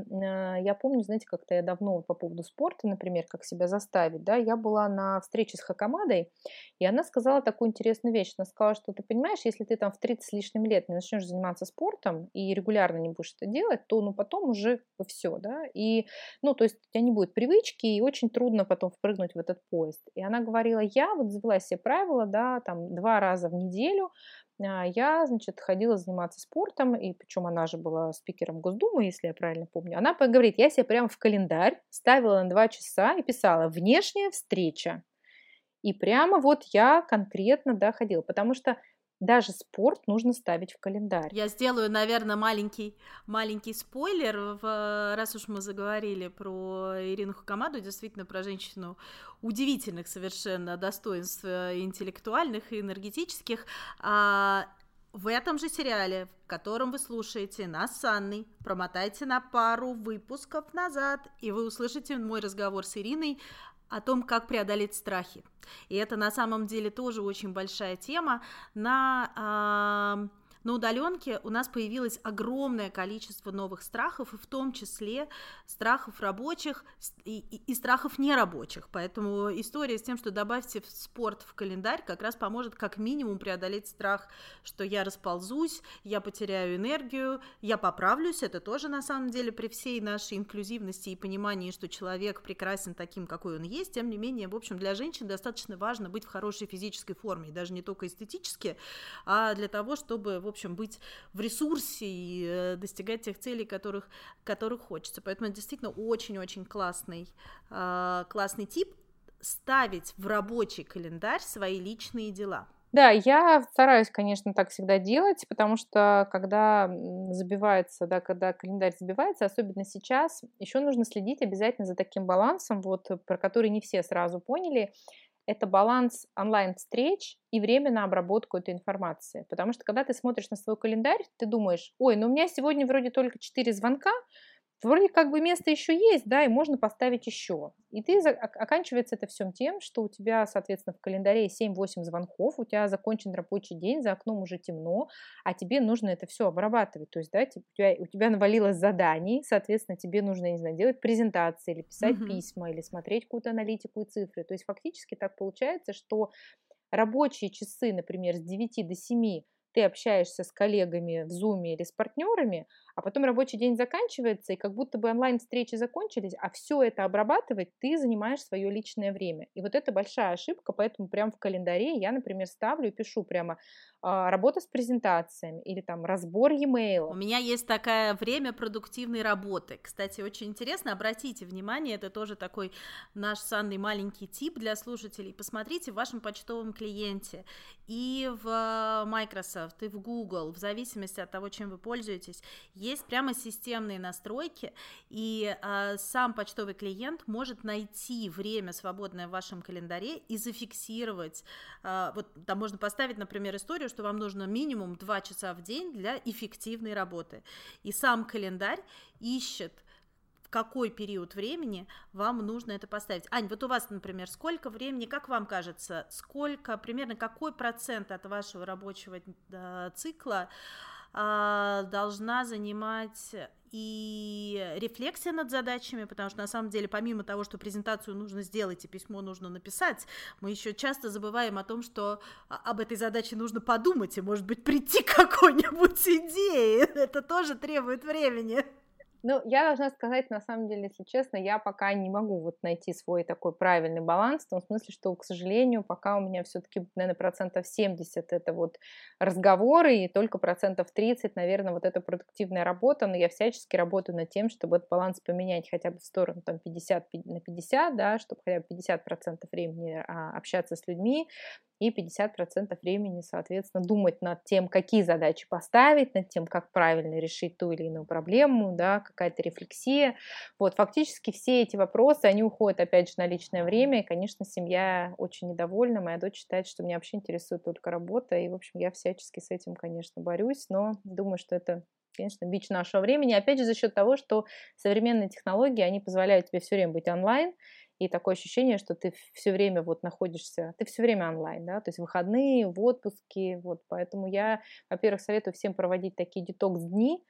я помню, знаете, как-то я давно по поводу спорта, например, как себя заставить, да, я была на встрече с Хакамадой, и она сказала такую интересную вещь. Она сказала, что ты понимаешь, если ты там в 30 с лишним лет не начнешь заниматься спортом и регулярно не будешь это делать, то ну потом уже все, да, и, ну, то есть у тебя не будет привычки, и очень трудно потом впрыгнуть в этот поезд. И она говорила, я вот завела себе правило, да, там два раза в неделю а, я, значит, ходила заниматься спортом, и причем она же была спикером Госдумы, если я правильно помню. Она говорит, я себе прямо в календарь ставила на два часа и писала «внешняя встреча». И прямо вот я конкретно, да, ходила, потому что даже спорт нужно ставить в календарь. Я сделаю, наверное, маленький, маленький спойлер, в, раз уж мы заговорили про Ирину Хакамаду, действительно про женщину удивительных совершенно достоинств э, интеллектуальных и энергетических. А, в этом же сериале, в котором вы слушаете нас с Анной, промотайте на пару выпусков назад, и вы услышите мой разговор с Ириной о том, как преодолеть страхи. И это на самом деле тоже очень большая тема. На на удаленке у нас появилось огромное количество новых страхов, и в том числе страхов рабочих и, и, и страхов нерабочих. Поэтому история с тем, что добавьте спорт в календарь, как раз поможет как минимум преодолеть страх, что я расползусь, я потеряю энергию, я поправлюсь. Это тоже на самом деле при всей нашей инклюзивности и понимании, что человек прекрасен таким, какой он есть. Тем не менее, в общем, для женщин достаточно важно быть в хорошей физической форме, и даже не только эстетически, а для того, чтобы, в общем, общем, быть в ресурсе и э, достигать тех целей, которых, которых хочется. Поэтому это действительно очень-очень классный, а, классный тип ставить в рабочий календарь свои личные дела. Да, я стараюсь, конечно, так всегда делать, потому что когда забивается, да, когда календарь забивается, особенно сейчас, еще нужно следить обязательно за таким балансом, вот, про который не все сразу поняли это баланс онлайн-встреч и время на обработку этой информации. Потому что когда ты смотришь на свой календарь, ты думаешь, ой, ну у меня сегодня вроде только 4 звонка, вроде как бы место еще есть, да, и можно поставить еще. И ты оканчивается это всем тем, что у тебя, соответственно, в календаре 7-8 звонков, у тебя закончен рабочий день, за окном уже темно, а тебе нужно это все обрабатывать. То есть, да, у тебя, у тебя навалилось заданий, соответственно, тебе нужно, не знаю, делать презентации или писать mm-hmm. письма, или смотреть какую-то аналитику и цифры. То есть, фактически так получается, что рабочие часы, например, с 9 до 7 ты общаешься с коллегами в Zoom или с партнерами, а потом рабочий день заканчивается, и как будто бы онлайн-встречи закончились, а все это обрабатывать ты занимаешь свое личное время. И вот это большая ошибка, поэтому прямо в календаре я, например, ставлю и пишу прямо работа с презентациями или там разбор e-mail. У меня есть такое время продуктивной работы. Кстати, очень интересно, обратите внимание, это тоже такой наш санный маленький тип для слушателей. Посмотрите в вашем почтовом клиенте и в Microsoft, и в Google, в зависимости от того, чем вы пользуетесь, есть прямо системные настройки, и э, сам почтовый клиент может найти время свободное в вашем календаре и зафиксировать. Э, вот там можно поставить, например, историю, что вам нужно минимум 2 часа в день для эффективной работы. И сам календарь ищет какой период времени вам нужно это поставить. Ань, вот у вас, например, сколько времени, как вам кажется, сколько, примерно какой процент от вашего рабочего э, цикла а, должна занимать и рефлексия над задачами, потому что на самом деле помимо того, что презентацию нужно сделать и письмо нужно написать, мы еще часто забываем о том, что об этой задаче нужно подумать и, может быть, прийти к какой-нибудь идее. Это тоже требует времени. Ну, я должна сказать, на самом деле, если честно, я пока не могу вот найти свой такой правильный баланс, в том смысле, что, к сожалению, пока у меня все-таки, наверное, процентов 70 это вот разговоры, и только процентов 30, наверное, вот это продуктивная работа, но я всячески работаю над тем, чтобы этот баланс поменять хотя бы в сторону там 50 на 50, да, чтобы хотя бы 50 процентов времени а, общаться с людьми, и 50% времени, соответственно, думать над тем, какие задачи поставить, над тем, как правильно решить ту или иную проблему, да, какая-то рефлексия. Вот, фактически все эти вопросы, они уходят, опять же, на личное время, и, конечно, семья очень недовольна, моя дочь считает, что меня вообще интересует только работа, и, в общем, я всячески с этим, конечно, борюсь, но думаю, что это конечно, бич нашего времени. Опять же, за счет того, что современные технологии, они позволяют тебе все время быть онлайн, и такое ощущение, что ты все время вот находишься, ты все время онлайн, да, то есть выходные, в отпуске, вот, поэтому я, во-первых, советую всем проводить такие детокс-дни,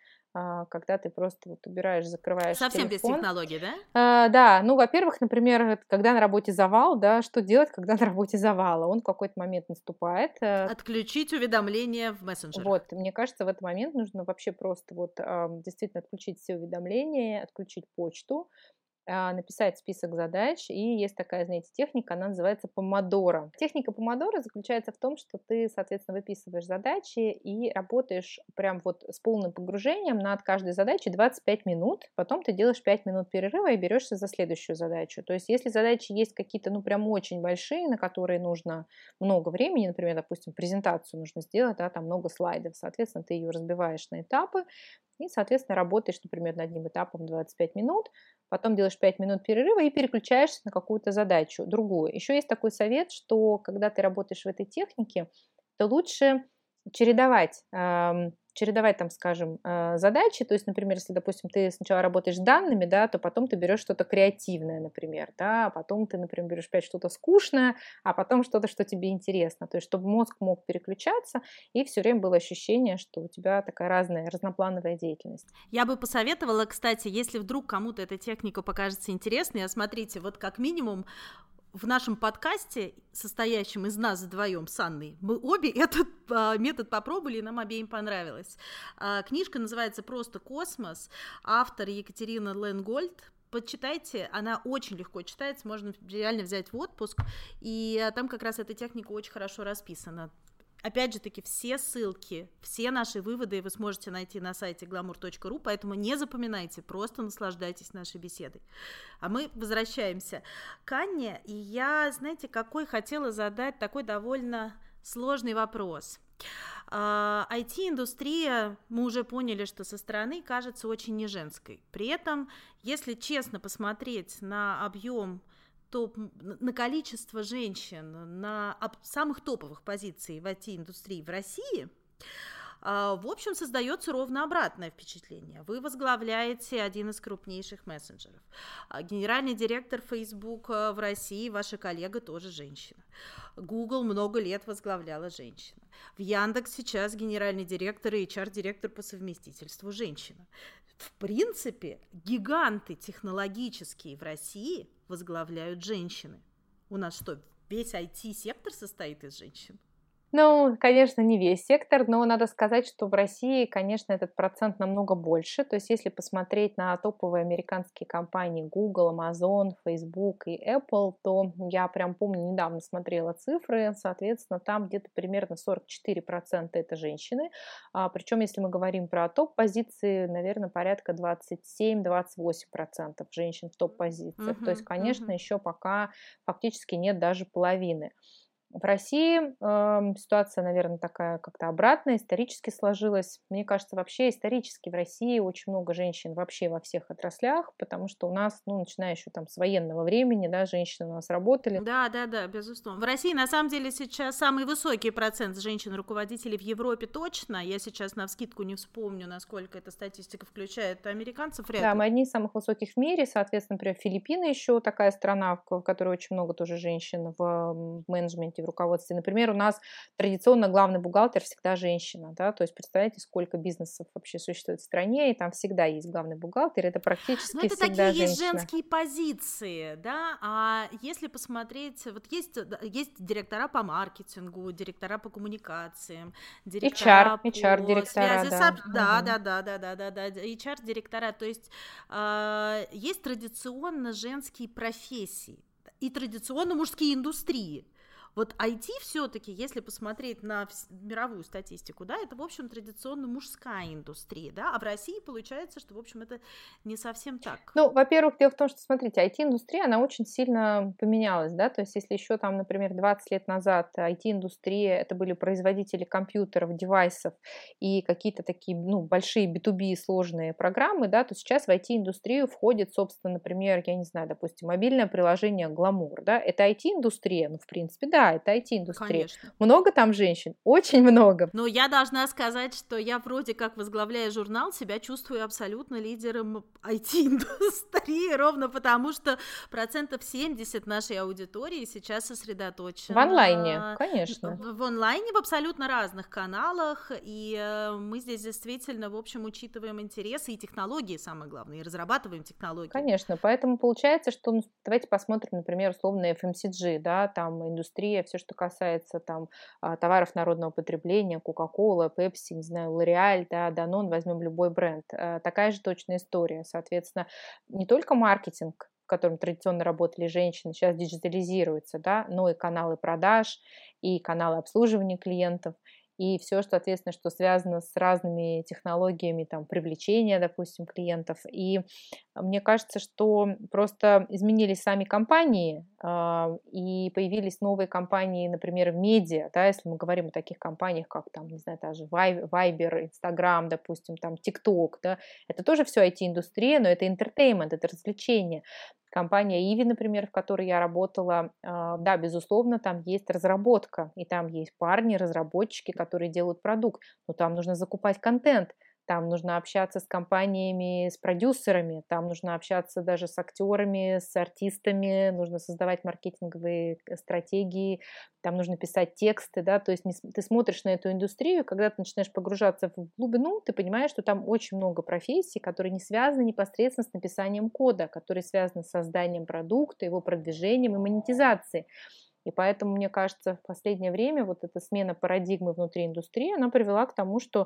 когда ты просто вот убираешь, закрываешь Совсем телефон. без технологий, да? А, да, ну, во-первых, например, когда на работе завал, да, что делать, когда на работе завала? Он в какой-то момент наступает. Э, Отключить уведомления в мессенджерах. Вот, мне кажется, в этот момент нужно вообще просто вот действительно отключить все уведомления, отключить почту, а, написать список задач, и есть такая, знаете, техника, она называется помодоро. Техника помодоро заключается в том, что ты, соответственно, выписываешь задачи и работаешь прям вот с полным погружением над каждой задачей 25 минут, потом ты делаешь 5 минут перерыва и берешься за следующую задачу. То есть, если задачи есть какие-то, ну, прям очень большие, на которые нужно много времени, например, допустим, презентацию нужно сделать, да, там много слайдов, соответственно, ты ее разбиваешь на этапы, и, соответственно, работаешь, например, над одним этапом 25 минут, потом делаешь 5 минут перерыва и переключаешься на какую-то задачу, другую. Еще есть такой совет, что когда ты работаешь в этой технике, то лучше чередовать чередовать там, скажем, э, задачи, то есть, например, если, допустим, ты сначала работаешь с данными, да, то потом ты берешь что-то креативное, например, да, а потом ты, например, берешь опять что-то скучное, а потом что-то, что тебе интересно, то есть, чтобы мозг мог переключаться, и все время было ощущение, что у тебя такая разная, разноплановая деятельность. Я бы посоветовала, кстати, если вдруг кому-то эта техника покажется интересной, а смотрите, вот как минимум в нашем подкасте, состоящем из нас вдвоем с Анной, мы обе этот а, метод попробовали, и нам обеим понравилось. А, книжка называется «Просто космос», автор Екатерина Ленгольд, почитайте, она очень легко читается, можно реально взять в отпуск, и а, там как раз эта техника очень хорошо расписана. Опять же таки, все ссылки, все наши выводы вы сможете найти на сайте glamour.ru, поэтому не запоминайте, просто наслаждайтесь нашей беседой. А мы возвращаемся к Анне, и я, знаете, какой хотела задать такой довольно сложный вопрос. IT-индустрия, а, мы уже поняли, что со стороны кажется очень не женской. При этом, если честно посмотреть на объем топ, на количество женщин на самых топовых позиций в IT-индустрии в России, а, в общем, создается ровно обратное впечатление. Вы возглавляете один из крупнейших мессенджеров. А, генеральный директор Facebook а, в России, ваша коллега, тоже женщина. Google много лет возглавляла женщина. В Яндекс сейчас генеральный директор и HR-директор по совместительству женщина. В принципе, гиганты технологические в России возглавляют женщины. У нас что, весь IT-сектор состоит из женщин? Ну, конечно, не весь сектор, но надо сказать, что в России, конечно, этот процент намного больше. То есть, если посмотреть на топовые американские компании Google, Amazon, Facebook и Apple, то я прям помню, недавно смотрела цифры, соответственно, там где-то примерно 44% это женщины. А, причем, если мы говорим про топ-позиции, наверное, порядка 27-28% женщин в топ-позициях. Uh-huh, то есть, конечно, uh-huh. еще пока фактически нет даже половины. В России э, ситуация, наверное, такая как-то обратная, исторически сложилась. Мне кажется, вообще исторически в России очень много женщин вообще во всех отраслях, потому что у нас, ну, начиная еще там с военного времени, да, женщины у нас работали. Да, да, да, безусловно. В России, на самом деле, сейчас самый высокий процент женщин-руководителей в Европе точно. Я сейчас на вскидку не вспомню, насколько эта статистика включает американцев. Вряд да, мы одни из самых высоких в мире, соответственно, например, Филиппины еще такая страна, в которой очень много тоже женщин в менеджменте, в руководстве. Например, у нас традиционно главный бухгалтер всегда женщина, да, то есть представляете, сколько бизнесов вообще существует в стране, и там всегда есть главный бухгалтер, это практически Но ну, это всегда такие женщина. есть женские позиции, да, а если посмотреть, вот есть, есть директора по маркетингу, директора по коммуникациям, директора HR, по HR директора, связи да. С... Да, да, да, да, да, да, да, HR директора, то есть э, есть традиционно женские профессии и традиционно мужские индустрии. Вот IT все-таки, если посмотреть на мировую статистику, да, это, в общем, традиционно мужская индустрия, да, а в России получается, что, в общем, это не совсем так. Ну, во-первых, дело в том, что, смотрите, IT-индустрия, она очень сильно поменялась, да, то есть если еще там, например, 20 лет назад IT-индустрия, это были производители компьютеров, девайсов и какие-то такие, ну, большие B2B сложные программы, да, то сейчас в IT-индустрию входит, собственно, например, я не знаю, допустим, мобильное приложение Glamour, да, это IT-индустрия, ну, в принципе, да, Да, это IT-индустрия. Много там женщин? Очень много. Но я должна сказать, что я вроде как возглавляя журнал, себя чувствую абсолютно лидером IT-индустрии, ровно потому что процентов 70 нашей аудитории сейчас сосредоточено... В онлайне, конечно. В, онлайне, в абсолютно разных каналах, и э, мы здесь действительно, в общем, учитываем интересы и технологии, самое главное, и разрабатываем технологии. Конечно, поэтому получается, что, ну, давайте посмотрим, например, условно FMCG, да, там индустрия, все, что касается там а, товаров народного потребления, Coca-Cola, Pepsi, не знаю, L'Oreal, да, Danone, возьмем любой бренд. Э, такая же точная история. Соответственно, не только маркетинг, в котором традиционно работали женщины, сейчас диджитализируется, да, но и каналы продаж, и каналы обслуживания клиентов, и все, что, соответственно, что связано с разными технологиями там, привлечения, допустим, клиентов. И мне кажется, что просто изменились сами компании, э, и появились новые компании, например, в медиа, да, если мы говорим о таких компаниях, как там, не знаю, даже Viber, Instagram, допустим, там TikTok, да, это тоже все IT-индустрия, но это entertainment, это развлечение. Компания Иви, например, в которой я работала, а, да, безусловно, там есть разработка, и там есть парни, разработчики, которые делают продукт, но там нужно закупать контент, там нужно общаться с компаниями, с продюсерами, там нужно общаться даже с актерами, с артистами, нужно создавать маркетинговые э, стратегии, там нужно писать тексты, да, то есть ты смотришь на эту индустрию, когда ты начинаешь погружаться в глубину, ты понимаешь, что там очень много профессий, которые не связаны непосредственно с написанием кода, которые связаны с созданием продукта, его продвижением и монетизацией. И поэтому, мне кажется, в последнее время вот эта смена парадигмы внутри индустрии, она привела к тому, что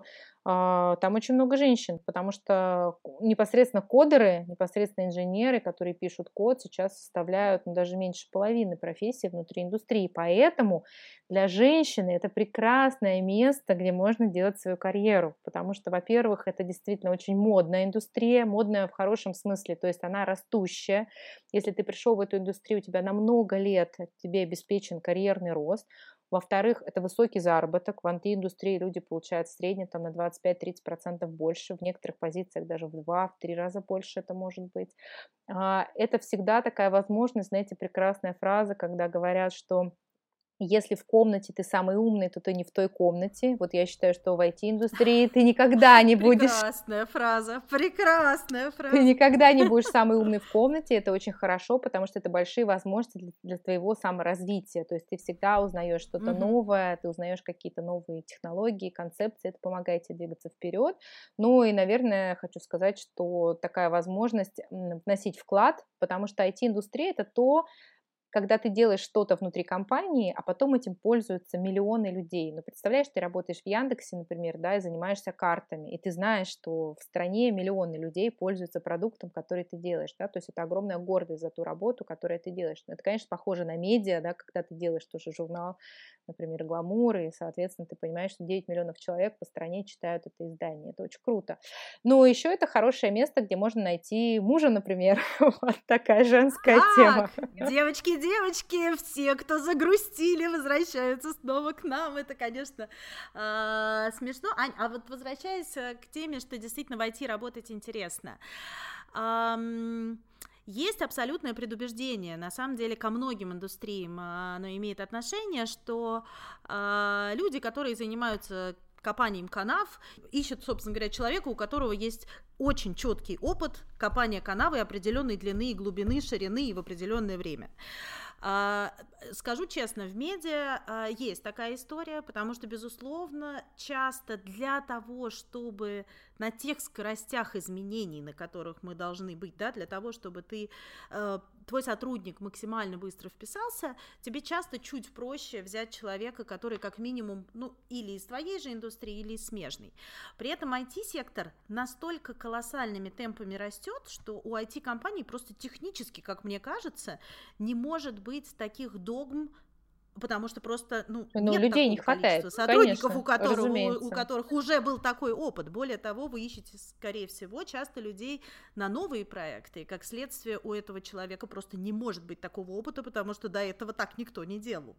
э, там очень много женщин, потому что непосредственно кодеры, непосредственно инженеры, которые пишут код, сейчас составляют ну, даже меньше половины профессий внутри индустрии. Поэтому для женщины это прекрасное место, где можно делать свою карьеру, потому что, во-первых, это действительно очень модная индустрия, модная в хорошем смысле, то есть она растущая. Если ты пришел в эту индустрию, у тебя на много лет тебе обеспечен карьерный рост. Во-вторых, это высокий заработок. В антииндустрии люди получают в среднем там, на 25-30% больше, в некоторых позициях даже в 2-3 раза больше это может быть. А, это всегда такая возможность, знаете, прекрасная фраза, когда говорят, что если в комнате ты самый умный, то ты не в той комнате. Вот я считаю, что в IT-индустрии ты никогда не будешь... Прекрасная фраза, прекрасная фраза. Ты никогда не будешь самый умный в комнате, это очень хорошо, потому что это большие возможности для, для твоего саморазвития. То есть ты всегда узнаешь что-то mm-hmm. новое, ты узнаешь какие-то новые технологии, концепции, это помогает тебе двигаться вперед. Ну и, наверное, хочу сказать, что такая возможность вносить вклад, потому что IT-индустрия это то, когда ты делаешь что-то внутри компании, а потом этим пользуются миллионы людей. Ну, представляешь, ты работаешь в Яндексе, например, да, и занимаешься картами, и ты знаешь, что в стране миллионы людей пользуются продуктом, который ты делаешь, да, то есть это огромная гордость за ту работу, которую ты делаешь. Это, конечно, похоже на медиа, да, когда ты делаешь тоже журнал, например, «Гламур», и, соответственно, ты понимаешь, что 9 миллионов человек по стране читают это издание. Это очень круто. Но еще это хорошее место, где можно найти мужа, например. вот такая женская тема. Девочки, девочки, все, кто загрустили, возвращаются снова к нам. Это, конечно, э, смешно. Ань, а вот возвращаясь э, к теме, что действительно в IT работать интересно. Эм, есть абсолютное предубеждение, на самом деле, ко многим индустриям э, оно имеет отношение, что э, люди, которые занимаются копанием канав, ищут, собственно говоря, человека, у которого есть очень четкий опыт копания канавы определенной длины и глубины, ширины и в определенное время. А, скажу честно, в медиа а, есть такая история, потому что, безусловно, часто для того, чтобы на тех скоростях изменений, на которых мы должны быть, да, для того, чтобы ты, э, твой сотрудник максимально быстро вписался, тебе часто чуть проще взять человека, который как минимум, ну, или из твоей же индустрии, или из смежной. При этом IT-сектор настолько колоссальными темпами растет, что у IT-компаний просто технически, как мне кажется, не может быть таких догм потому что просто ну, ну нет людей не хватает сотрудников, конечно, у, которых, у, у которых уже был такой опыт. Более того, вы ищете, скорее всего, часто людей на новые проекты, и как следствие у этого человека просто не может быть такого опыта, потому что до этого так никто не делал.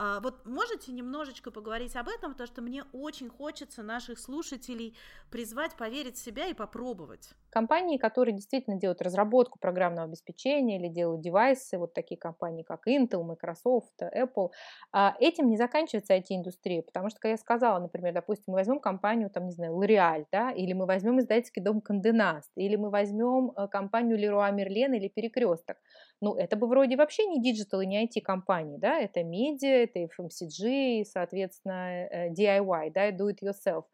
А, вот можете немножечко поговорить об этом, потому что мне очень хочется наших слушателей призвать поверить в себя и попробовать. Компании, которые действительно делают разработку программного обеспечения или делают девайсы, вот такие компании, как Intel, Microsoft, Apple, а, этим не заканчивается IT-индустрия, потому что, как я сказала, например, допустим, мы возьмем компанию, там, не знаю, L'Oreal, да, или мы возьмем издательский дом Конденаст, или мы возьмем э, компанию Leroy Merlin или Перекресток. Ну, это бы вроде вообще не диджитал и не IT-компании, да, это медиа, это FMCG, соответственно, э, DIY, да, do it yourself.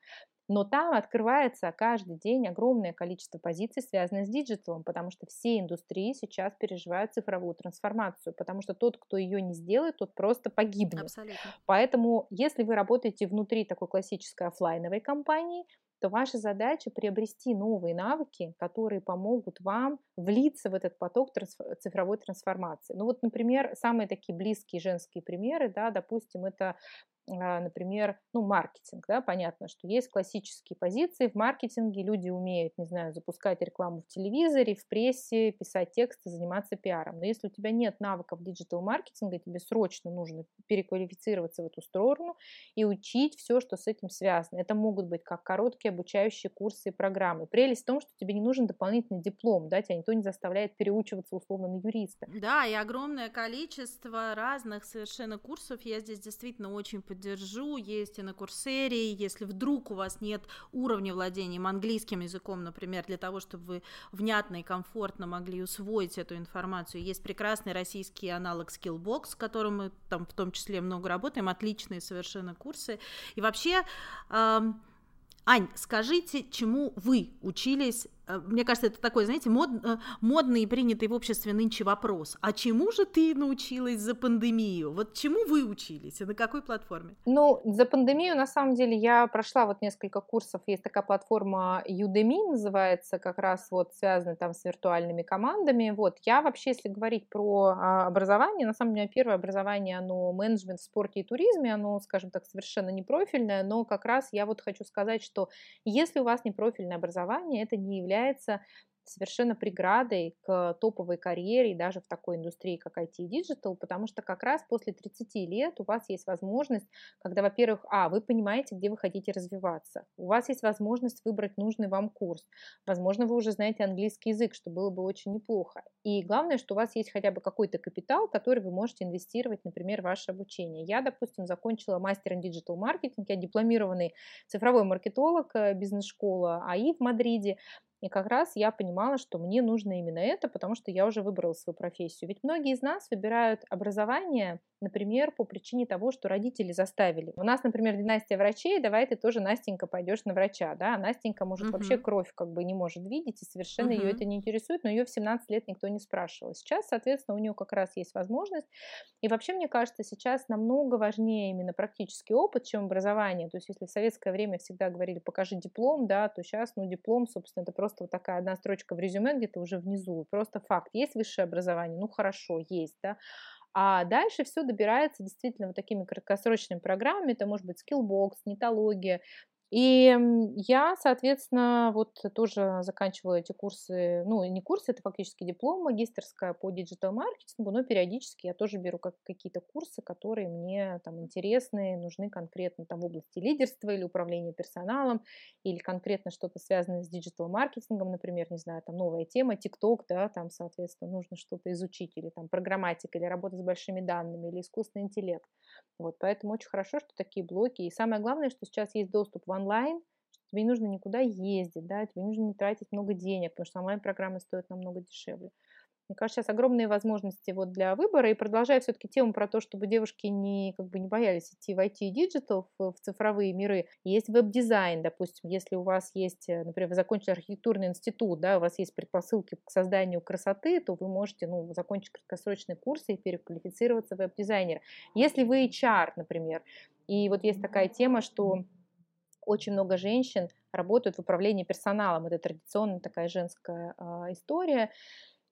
Но там открывается каждый день огромное количество позиций, связанных с диджиталом, потому что все индустрии сейчас переживают цифровую трансформацию, потому что тот, кто ее не сделает, тот просто погибнет. Абсолютно. Поэтому, если вы работаете внутри такой классической офлайновой компании, то ваша задача приобрести новые навыки, которые помогут вам влиться в этот поток цифровой трансформации. Ну вот, например, самые такие близкие женские примеры, да, допустим, это например, ну, маркетинг, да, понятно, что есть классические позиции в маркетинге, люди умеют, не знаю, запускать рекламу в телевизоре, в прессе, писать тексты, заниматься пиаром. Но если у тебя нет навыков диджитал-маркетинга, тебе срочно нужно переквалифицироваться в эту сторону и учить все, что с этим связано. Это могут быть как короткие обучающие курсы и программы. Прелесть в том, что тебе не нужен дополнительный диплом, да, тебя никто не заставляет переучиваться условно на юриста. Да, и огромное количество разных совершенно курсов. Я здесь действительно очень поддержу, есть и на Курсере, если вдруг у вас нет уровня владения английским языком, например, для того, чтобы вы внятно и комфортно могли усвоить эту информацию, есть прекрасный российский аналог Skillbox, с которым мы там в том числе много работаем, отличные совершенно курсы. И вообще... Ань, скажите, чему вы учились мне кажется, это такой, знаете, мод, э, модный и принятый в обществе нынче вопрос. А чему же ты научилась за пандемию? Вот чему вы учились и на какой платформе? Ну, за пандемию, на самом деле, я прошла вот несколько курсов. Есть такая платформа Udemy, называется, как раз вот связана там с виртуальными командами. Вот, я вообще, если говорить про а, образование, на самом деле, первое образование, оно менеджмент в спорте и туризме, оно, скажем так, совершенно не профильное, но как раз я вот хочу сказать, что если у вас не профильное образование, это не является является совершенно преградой к топовой карьере и даже в такой индустрии, как IT и Digital, потому что как раз после 30 лет у вас есть возможность, когда, во-первых, а, вы понимаете, где вы хотите развиваться, у вас есть возможность выбрать нужный вам курс, возможно, вы уже знаете английский язык, что было бы очень неплохо, и главное, что у вас есть хотя бы какой-то капитал, который вы можете инвестировать, например, в ваше обучение. Я, допустим, закончила мастер диджитал маркетинг, я дипломированный цифровой маркетолог, э, бизнес-школа IE в Мадриде, и как раз я понимала, что мне нужно именно это, потому что я уже выбрала свою профессию. Ведь многие из нас выбирают образование например, по причине того, что родители заставили. У нас, например, династия врачей, давай ты тоже, Настенька, пойдешь на врача, да, а Настенька, может, uh-huh. вообще кровь как бы не может видеть, и совершенно uh-huh. ее это не интересует, но ее в 17 лет никто не спрашивал. Сейчас, соответственно, у нее как раз есть возможность, и вообще, мне кажется, сейчас намного важнее именно практический опыт, чем образование, то есть если в советское время всегда говорили, покажи диплом, да, то сейчас, ну, диплом, собственно, это просто вот такая одна строчка в резюме где-то уже внизу, просто факт, есть высшее образование, ну, хорошо, есть, да, а дальше все добирается действительно вот такими краткосрочными программами. Это может быть Skillbox, нетология, и я, соответственно, вот тоже заканчивала эти курсы, ну, не курсы, это фактически диплом магистрская по диджитал-маркетингу, но периодически я тоже беру как какие-то курсы, которые мне там интересны, нужны конкретно там в области лидерства или управления персоналом, или конкретно что-то связанное с диджитал-маркетингом, например, не знаю, там новая тема, ТикТок, да, там, соответственно, нужно что-то изучить, или там программатика, или работа с большими данными, или искусственный интеллект. Вот, поэтому очень хорошо, что такие блоки. И самое главное, что сейчас есть доступ в онлайн, что тебе не нужно никуда ездить, да, тебе не нужно не тратить много денег, потому что онлайн-программы стоят намного дешевле. Мне кажется, сейчас огромные возможности вот для выбора. И продолжая все-таки тему про то, чтобы девушки не, как бы не боялись идти в IT и диджитал, в, в цифровые миры. Есть веб-дизайн, допустим, если у вас есть, э, например, вы закончили архитектурный институт, да, у вас есть предпосылки к созданию красоты, то вы можете ну, закончить краткосрочные курсы и переквалифицироваться в веб-дизайнера. Если вы HR, например, и вот есть такая тема, что очень много женщин работают в управлении персоналом. Это традиционная такая женская э, история.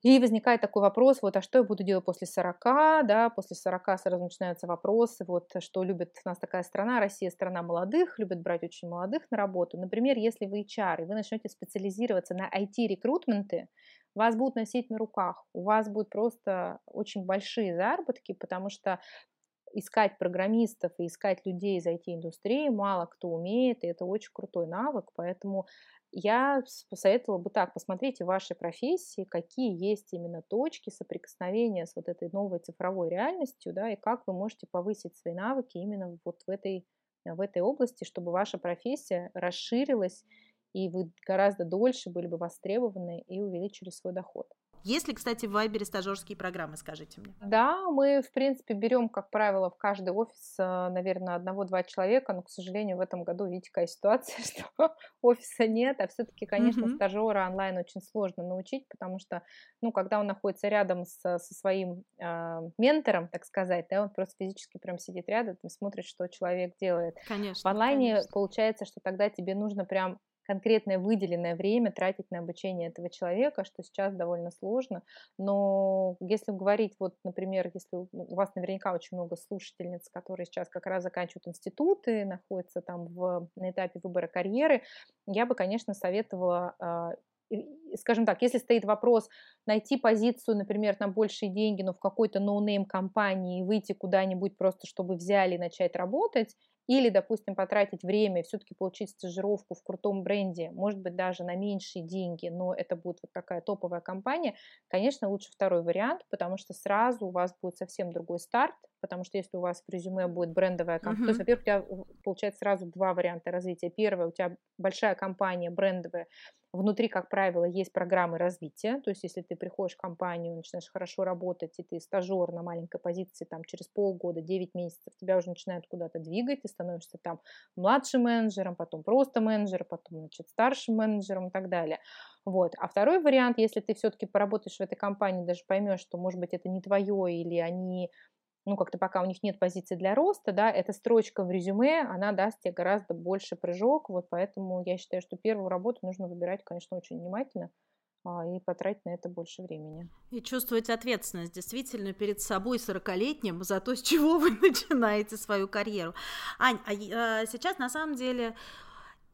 И возникает такой вопрос, вот, а что я буду делать после 40, да, после 40 сразу начинаются вопросы, вот, что любит у нас такая страна, Россия страна молодых, любит брать очень молодых на работу. Например, если вы HR, и вы начнете специализироваться на IT-рекрутменты, вас будут носить на руках, у вас будут просто очень большие заработки, потому что искать программистов и искать людей из IT-индустрии мало кто умеет, и это очень крутой навык, поэтому я посоветовала бы так, посмотрите в вашей профессии, какие есть именно точки соприкосновения с вот этой новой цифровой реальностью, да, и как вы можете повысить свои навыки именно вот в этой, в этой области, чтобы ваша профессия расширилась, и вы гораздо дольше были бы востребованы и увеличили свой доход. Есть ли, кстати, в Вайбере стажерские программы, скажите мне? Да, мы, в принципе, берем, как правило, в каждый офис, э, наверное, одного-два человека, но, к сожалению, в этом году, видите, какая ситуация, что офиса нет, а все-таки, конечно, mm-hmm. стажера онлайн очень сложно научить, потому что, ну, когда он находится рядом со, со своим э, ментором, так сказать, да, он просто физически прям сидит рядом и смотрит, что человек делает. Конечно. В онлайне конечно. получается, что тогда тебе нужно прям конкретное выделенное время тратить на обучение этого человека, что сейчас довольно сложно. Но если говорить, вот, например, если у вас наверняка очень много слушательниц, которые сейчас как раз заканчивают институты, находятся там в, на этапе выбора карьеры, я бы, конечно, советовала а, скажем так, если стоит вопрос найти позицию, например, на большие деньги, но в какой-то ноунейм компании, выйти куда-нибудь просто, чтобы взяли и начать работать, или, допустим, потратить время все-таки получить стажировку в крутом бренде, может быть, даже на меньшие деньги, но это будет вот такая топовая компания, конечно, лучше второй вариант, потому что сразу у вас будет совсем другой старт, потому что если у вас в резюме будет брендовая компания, uh-huh. то есть, во-первых, у тебя получается сразу два варианта развития. Первое, у тебя большая компания брендовая, Внутри, как правило, есть программы развития, то есть если ты приходишь в компанию, начинаешь хорошо работать, и ты стажер на маленькой позиции, там через полгода, 9 месяцев, тебя уже начинают куда-то двигать, ты становишься там младшим менеджером, потом просто менеджером, потом, значит, старшим менеджером и так далее. Вот. А второй вариант, если ты все-таки поработаешь в этой компании, даже поймешь, что, может быть, это не твое, или они ну, как-то пока у них нет позиции для роста, да, эта строчка в резюме, она даст тебе гораздо больше прыжок, вот поэтому я считаю, что первую работу нужно выбирать, конечно, очень внимательно а, и потратить на это больше времени. И чувствовать ответственность действительно перед собой 40-летним за то, с чего вы начинаете свою карьеру. Ань, а, а сейчас на самом деле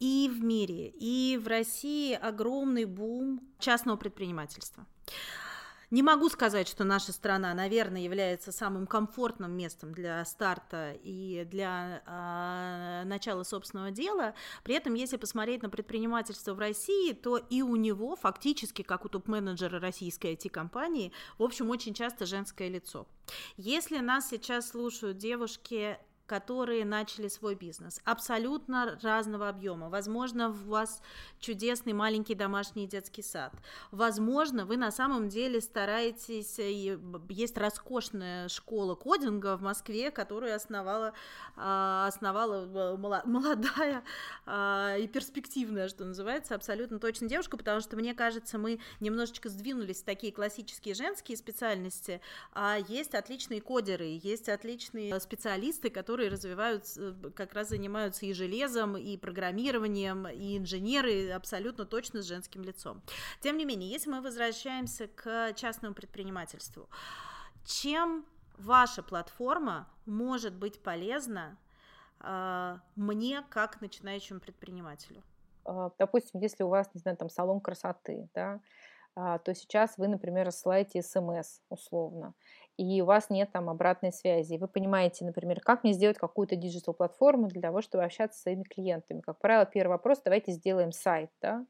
и в мире, и в России огромный бум частного предпринимательства. Не могу сказать, что наша страна, наверное, является самым комфортным местом для старта и для э, начала собственного дела. При этом, если посмотреть на предпринимательство в России, то и у него фактически, как у топ-менеджера российской IT-компании, в общем, очень часто женское лицо. Если нас сейчас слушают девушки которые начали свой бизнес, абсолютно разного объема. Возможно, у вас чудесный маленький домашний детский сад. Возможно, вы на самом деле стараетесь, есть роскошная школа кодинга в Москве, которую основала, а, основала э, молодая а, и перспективная, что называется, абсолютно точно девушка, потому что, мне кажется, мы немножечко сдвинулись в такие классические женские специальности, а есть отличные кодеры, есть отличные специалисты, которые которые развиваются, как раз занимаются и железом, и программированием, и инженеры абсолютно точно с женским лицом. Тем не менее, если мы возвращаемся к частному предпринимательству, чем ваша платформа может быть полезна э, мне как начинающему предпринимателю? А, допустим, если у вас, не знаю, там салон красоты, да, а, то сейчас вы, например, рассылаете смс условно, и у вас нет там обратной связи. Вы понимаете, например, как мне сделать какую-то диджитал-платформу для того, чтобы общаться с своими клиентами. Как правило, первый вопрос, давайте сделаем сайт, да,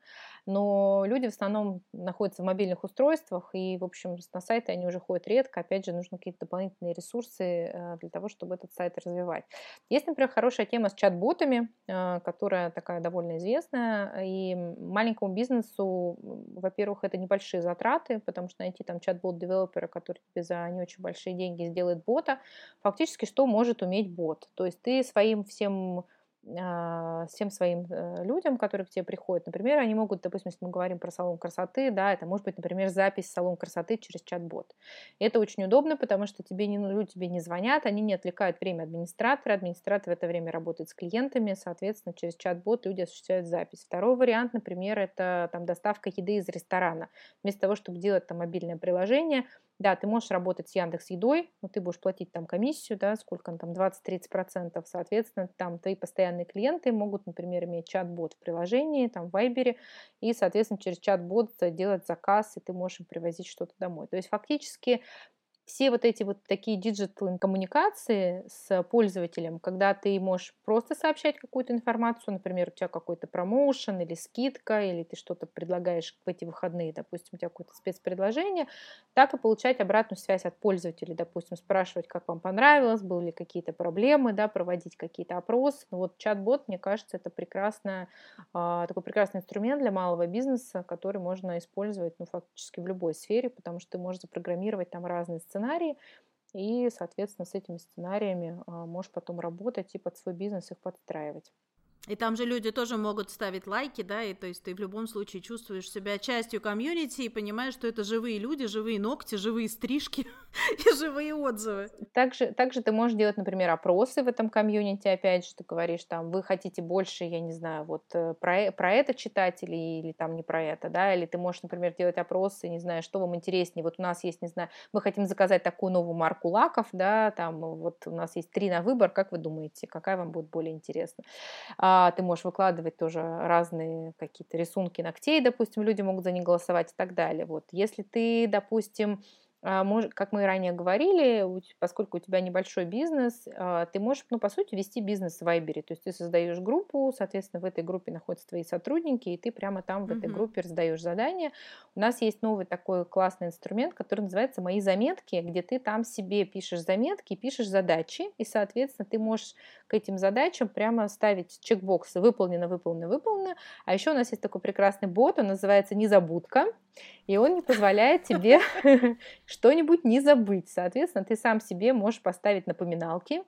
но люди в основном находятся в мобильных устройствах, и, в общем, на сайты они уже ходят редко, опять же, нужны какие-то дополнительные ресурсы э, для того, чтобы этот сайт развивать. Есть, например, хорошая тема с чат-ботами, э, которая такая довольно известная, и маленькому бизнесу, во-первых, это небольшие затраты, потому что найти там чат-бот-девелопера, который тебе за не очень большие деньги сделает бота, фактически что может уметь бот? То есть ты своим всем всем своим э, людям, которые к тебе приходят. Например, они могут, допустим, если мы говорим про салон красоты, да, это может быть, например, запись салон красоты через чат-бот. Это очень удобно, потому что тебе не, люди тебе не звонят, они не отвлекают время администратора, администратор в это время работает с клиентами, соответственно, через чат-бот люди осуществляют запись. Второй вариант, например, это там доставка еды из ресторана. Вместо того, чтобы делать там мобильное приложение, да, ты можешь работать с Яндекс Едой, но ты будешь платить там комиссию, да, сколько там, 20-30%, соответственно, там твои постоянные клиенты могут, например, иметь чат-бот в приложении, там в Вайбере, и, соответственно, через чат-бот делать заказ, и ты можешь им привозить что-то домой. То есть фактически все вот эти вот такие диджитал коммуникации с пользователем, когда ты можешь просто сообщать какую-то информацию, например, у тебя какой-то промоушен или скидка, или ты что-то предлагаешь в эти выходные, допустим, у тебя какое-то спецпредложение, так и получать обратную связь от пользователей, допустим, спрашивать, как вам понравилось, были ли какие-то проблемы, да, проводить какие-то опросы. Ну, вот чат-бот, мне кажется, это прекрасная, такой прекрасный инструмент для малого бизнеса, который можно использовать ну, фактически в любой сфере, потому что ты можешь запрограммировать там разные сценарии, сценарии, и, соответственно, с этими сценариями а, можешь потом работать и под свой бизнес их подстраивать. И там же люди тоже могут ставить лайки, да, и то есть ты в любом случае чувствуешь себя частью комьюнити и понимаешь, что это живые люди, живые ногти, живые стрижки и живые отзывы. Также, также ты можешь делать, например, опросы в этом комьюнити, опять же, ты говоришь, там, вы хотите больше, я не знаю, вот э, про, про это читать или, или там не про это, да, или ты можешь, например, делать опросы, не знаю, что вам интереснее, вот у нас есть, не знаю, мы хотим заказать такую новую марку лаков, да, там, вот у нас есть три на выбор, как вы думаете, какая вам будет более интересна? А, а, ты можешь выкладывать тоже разные какие-то рисунки ногтей, допустим, люди могут за них голосовать и так далее. Вот. Если ты, допустим, как мы ранее говорили, поскольку у тебя небольшой бизнес, а, ты можешь, ну, по сути, вести бизнес в Вайбере. То есть ты создаешь группу, соответственно, в этой группе находятся твои сотрудники, и ты прямо там в этой группе раздаешь задания. У нас есть новый такой классный инструмент, который называется «Мои заметки», где ты там себе пишешь заметки, пишешь задачи, и, соответственно, ты можешь к этим задачам прямо ставить чекбоксы «Выполнено, выполнено, выполнено». А еще у нас есть такой прекрасный бот, он называется «Незабудка», и он не позволяет тебе что-нибудь не забыть. Соответственно, ты сам себе можешь поставить напоминалки,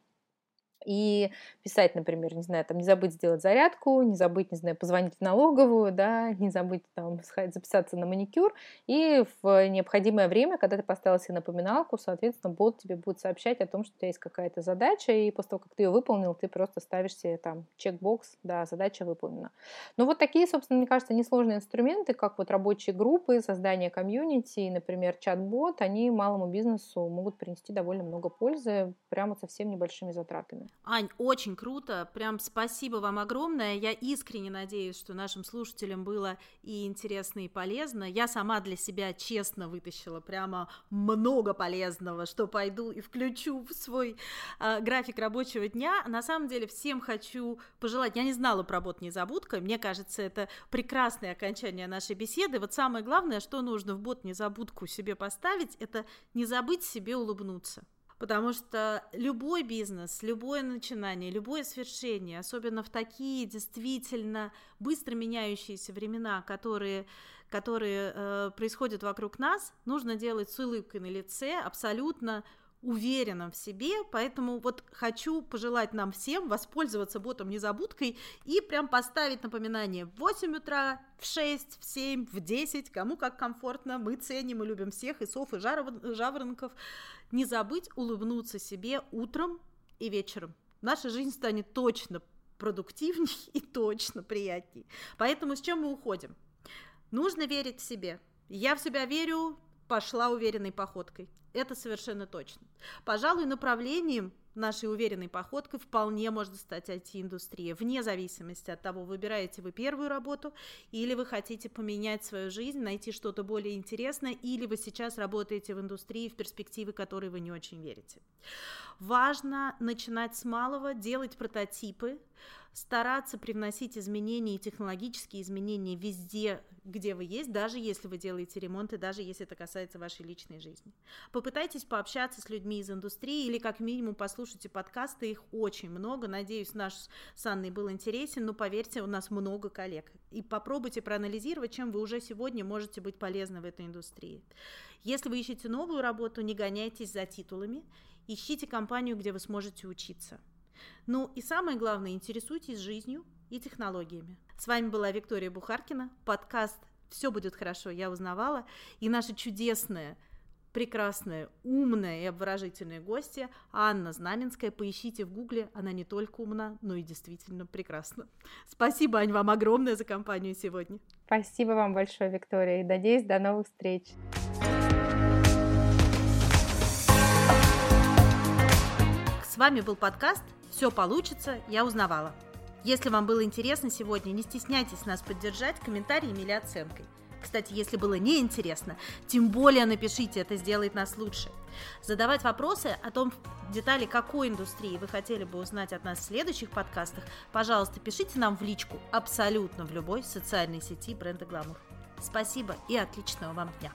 и писать, например, не знаю, там не забыть сделать зарядку, не забыть, не знаю, позвонить в налоговую, да, не забыть там записаться на маникюр, и в необходимое время, когда ты поставил себе напоминалку, соответственно, бот тебе будет сообщать о том, что у тебя есть какая-то задача, и после того, как ты ее выполнил, ты просто ставишь себе там чекбокс, да, задача выполнена. Ну вот такие, собственно, мне кажется, несложные инструменты, как вот рабочие группы, создание комьюнити, например, чат-бот, они малому бизнесу могут принести довольно много пользы прямо совсем небольшими затратами. Ань, очень круто, прям спасибо вам огромное. Я искренне надеюсь, что нашим слушателям было и интересно, и полезно. Я сама для себя честно вытащила прямо много полезного, что пойду и включу в свой э, график рабочего дня. На самом деле всем хочу пожелать, я не знала про бот «Незабудка», мне кажется, это прекрасное окончание нашей беседы. Вот самое главное, что нужно в бот «Незабудку» себе поставить, это не забыть себе улыбнуться. Потому что любой бизнес, любое начинание, любое свершение, особенно в такие действительно быстро меняющиеся времена, которые, которые э, происходят вокруг нас, нужно делать с улыбкой на лице, абсолютно уверенным в себе, поэтому вот хочу пожелать нам всем воспользоваться ботом незабудкой и прям поставить напоминание в 8 утра, в 6, в 7, в 10, кому как комфортно, мы ценим и любим всех, и сов, и жаворонков, не забыть улыбнуться себе утром и вечером. Наша жизнь станет точно продуктивней и точно приятней. Поэтому с чем мы уходим? Нужно верить в себе. Я в себя верю, пошла уверенной походкой. Это совершенно точно. Пожалуй, направлением нашей уверенной походкой вполне может стать IT-индустрия, вне зависимости от того, выбираете вы первую работу, или вы хотите поменять свою жизнь, найти что-то более интересное, или вы сейчас работаете в индустрии в перспективы, которые вы не очень верите. Важно начинать с малого, делать прототипы, стараться привносить изменения и технологические изменения везде, где вы есть, даже если вы делаете ремонт и даже если это касается вашей личной жизни. Попытайтесь пообщаться с людьми из индустрии или как минимум послушайте подкасты, их очень много. Надеюсь, наш с Анной был интересен, но поверьте, у нас много коллег. И попробуйте проанализировать, чем вы уже сегодня можете быть полезны в этой индустрии. Если вы ищете новую работу, не гоняйтесь за титулами, ищите компанию, где вы сможете учиться – ну и самое главное, интересуйтесь жизнью и технологиями. С вами была Виктория Бухаркина, подкаст «Все будет хорошо, я узнавала» и наша чудесная прекрасная, умная и обворожительная гостья Анна Знаменская. Поищите в гугле, она не только умна, но и действительно прекрасна. Спасибо, Ань, вам огромное за компанию сегодня. Спасибо вам большое, Виктория, и надеюсь, до новых встреч. Вами был подкаст все получится, я узнавала. Если вам было интересно сегодня, не стесняйтесь нас поддержать комментариями или оценкой. Кстати, если было неинтересно, тем более напишите, это сделает нас лучше. Задавать вопросы о том, детали какой индустрии вы хотели бы узнать от нас в следующих подкастах, пожалуйста, пишите нам в личку абсолютно в любой социальной сети бренда Гламур. Спасибо и отличного вам дня!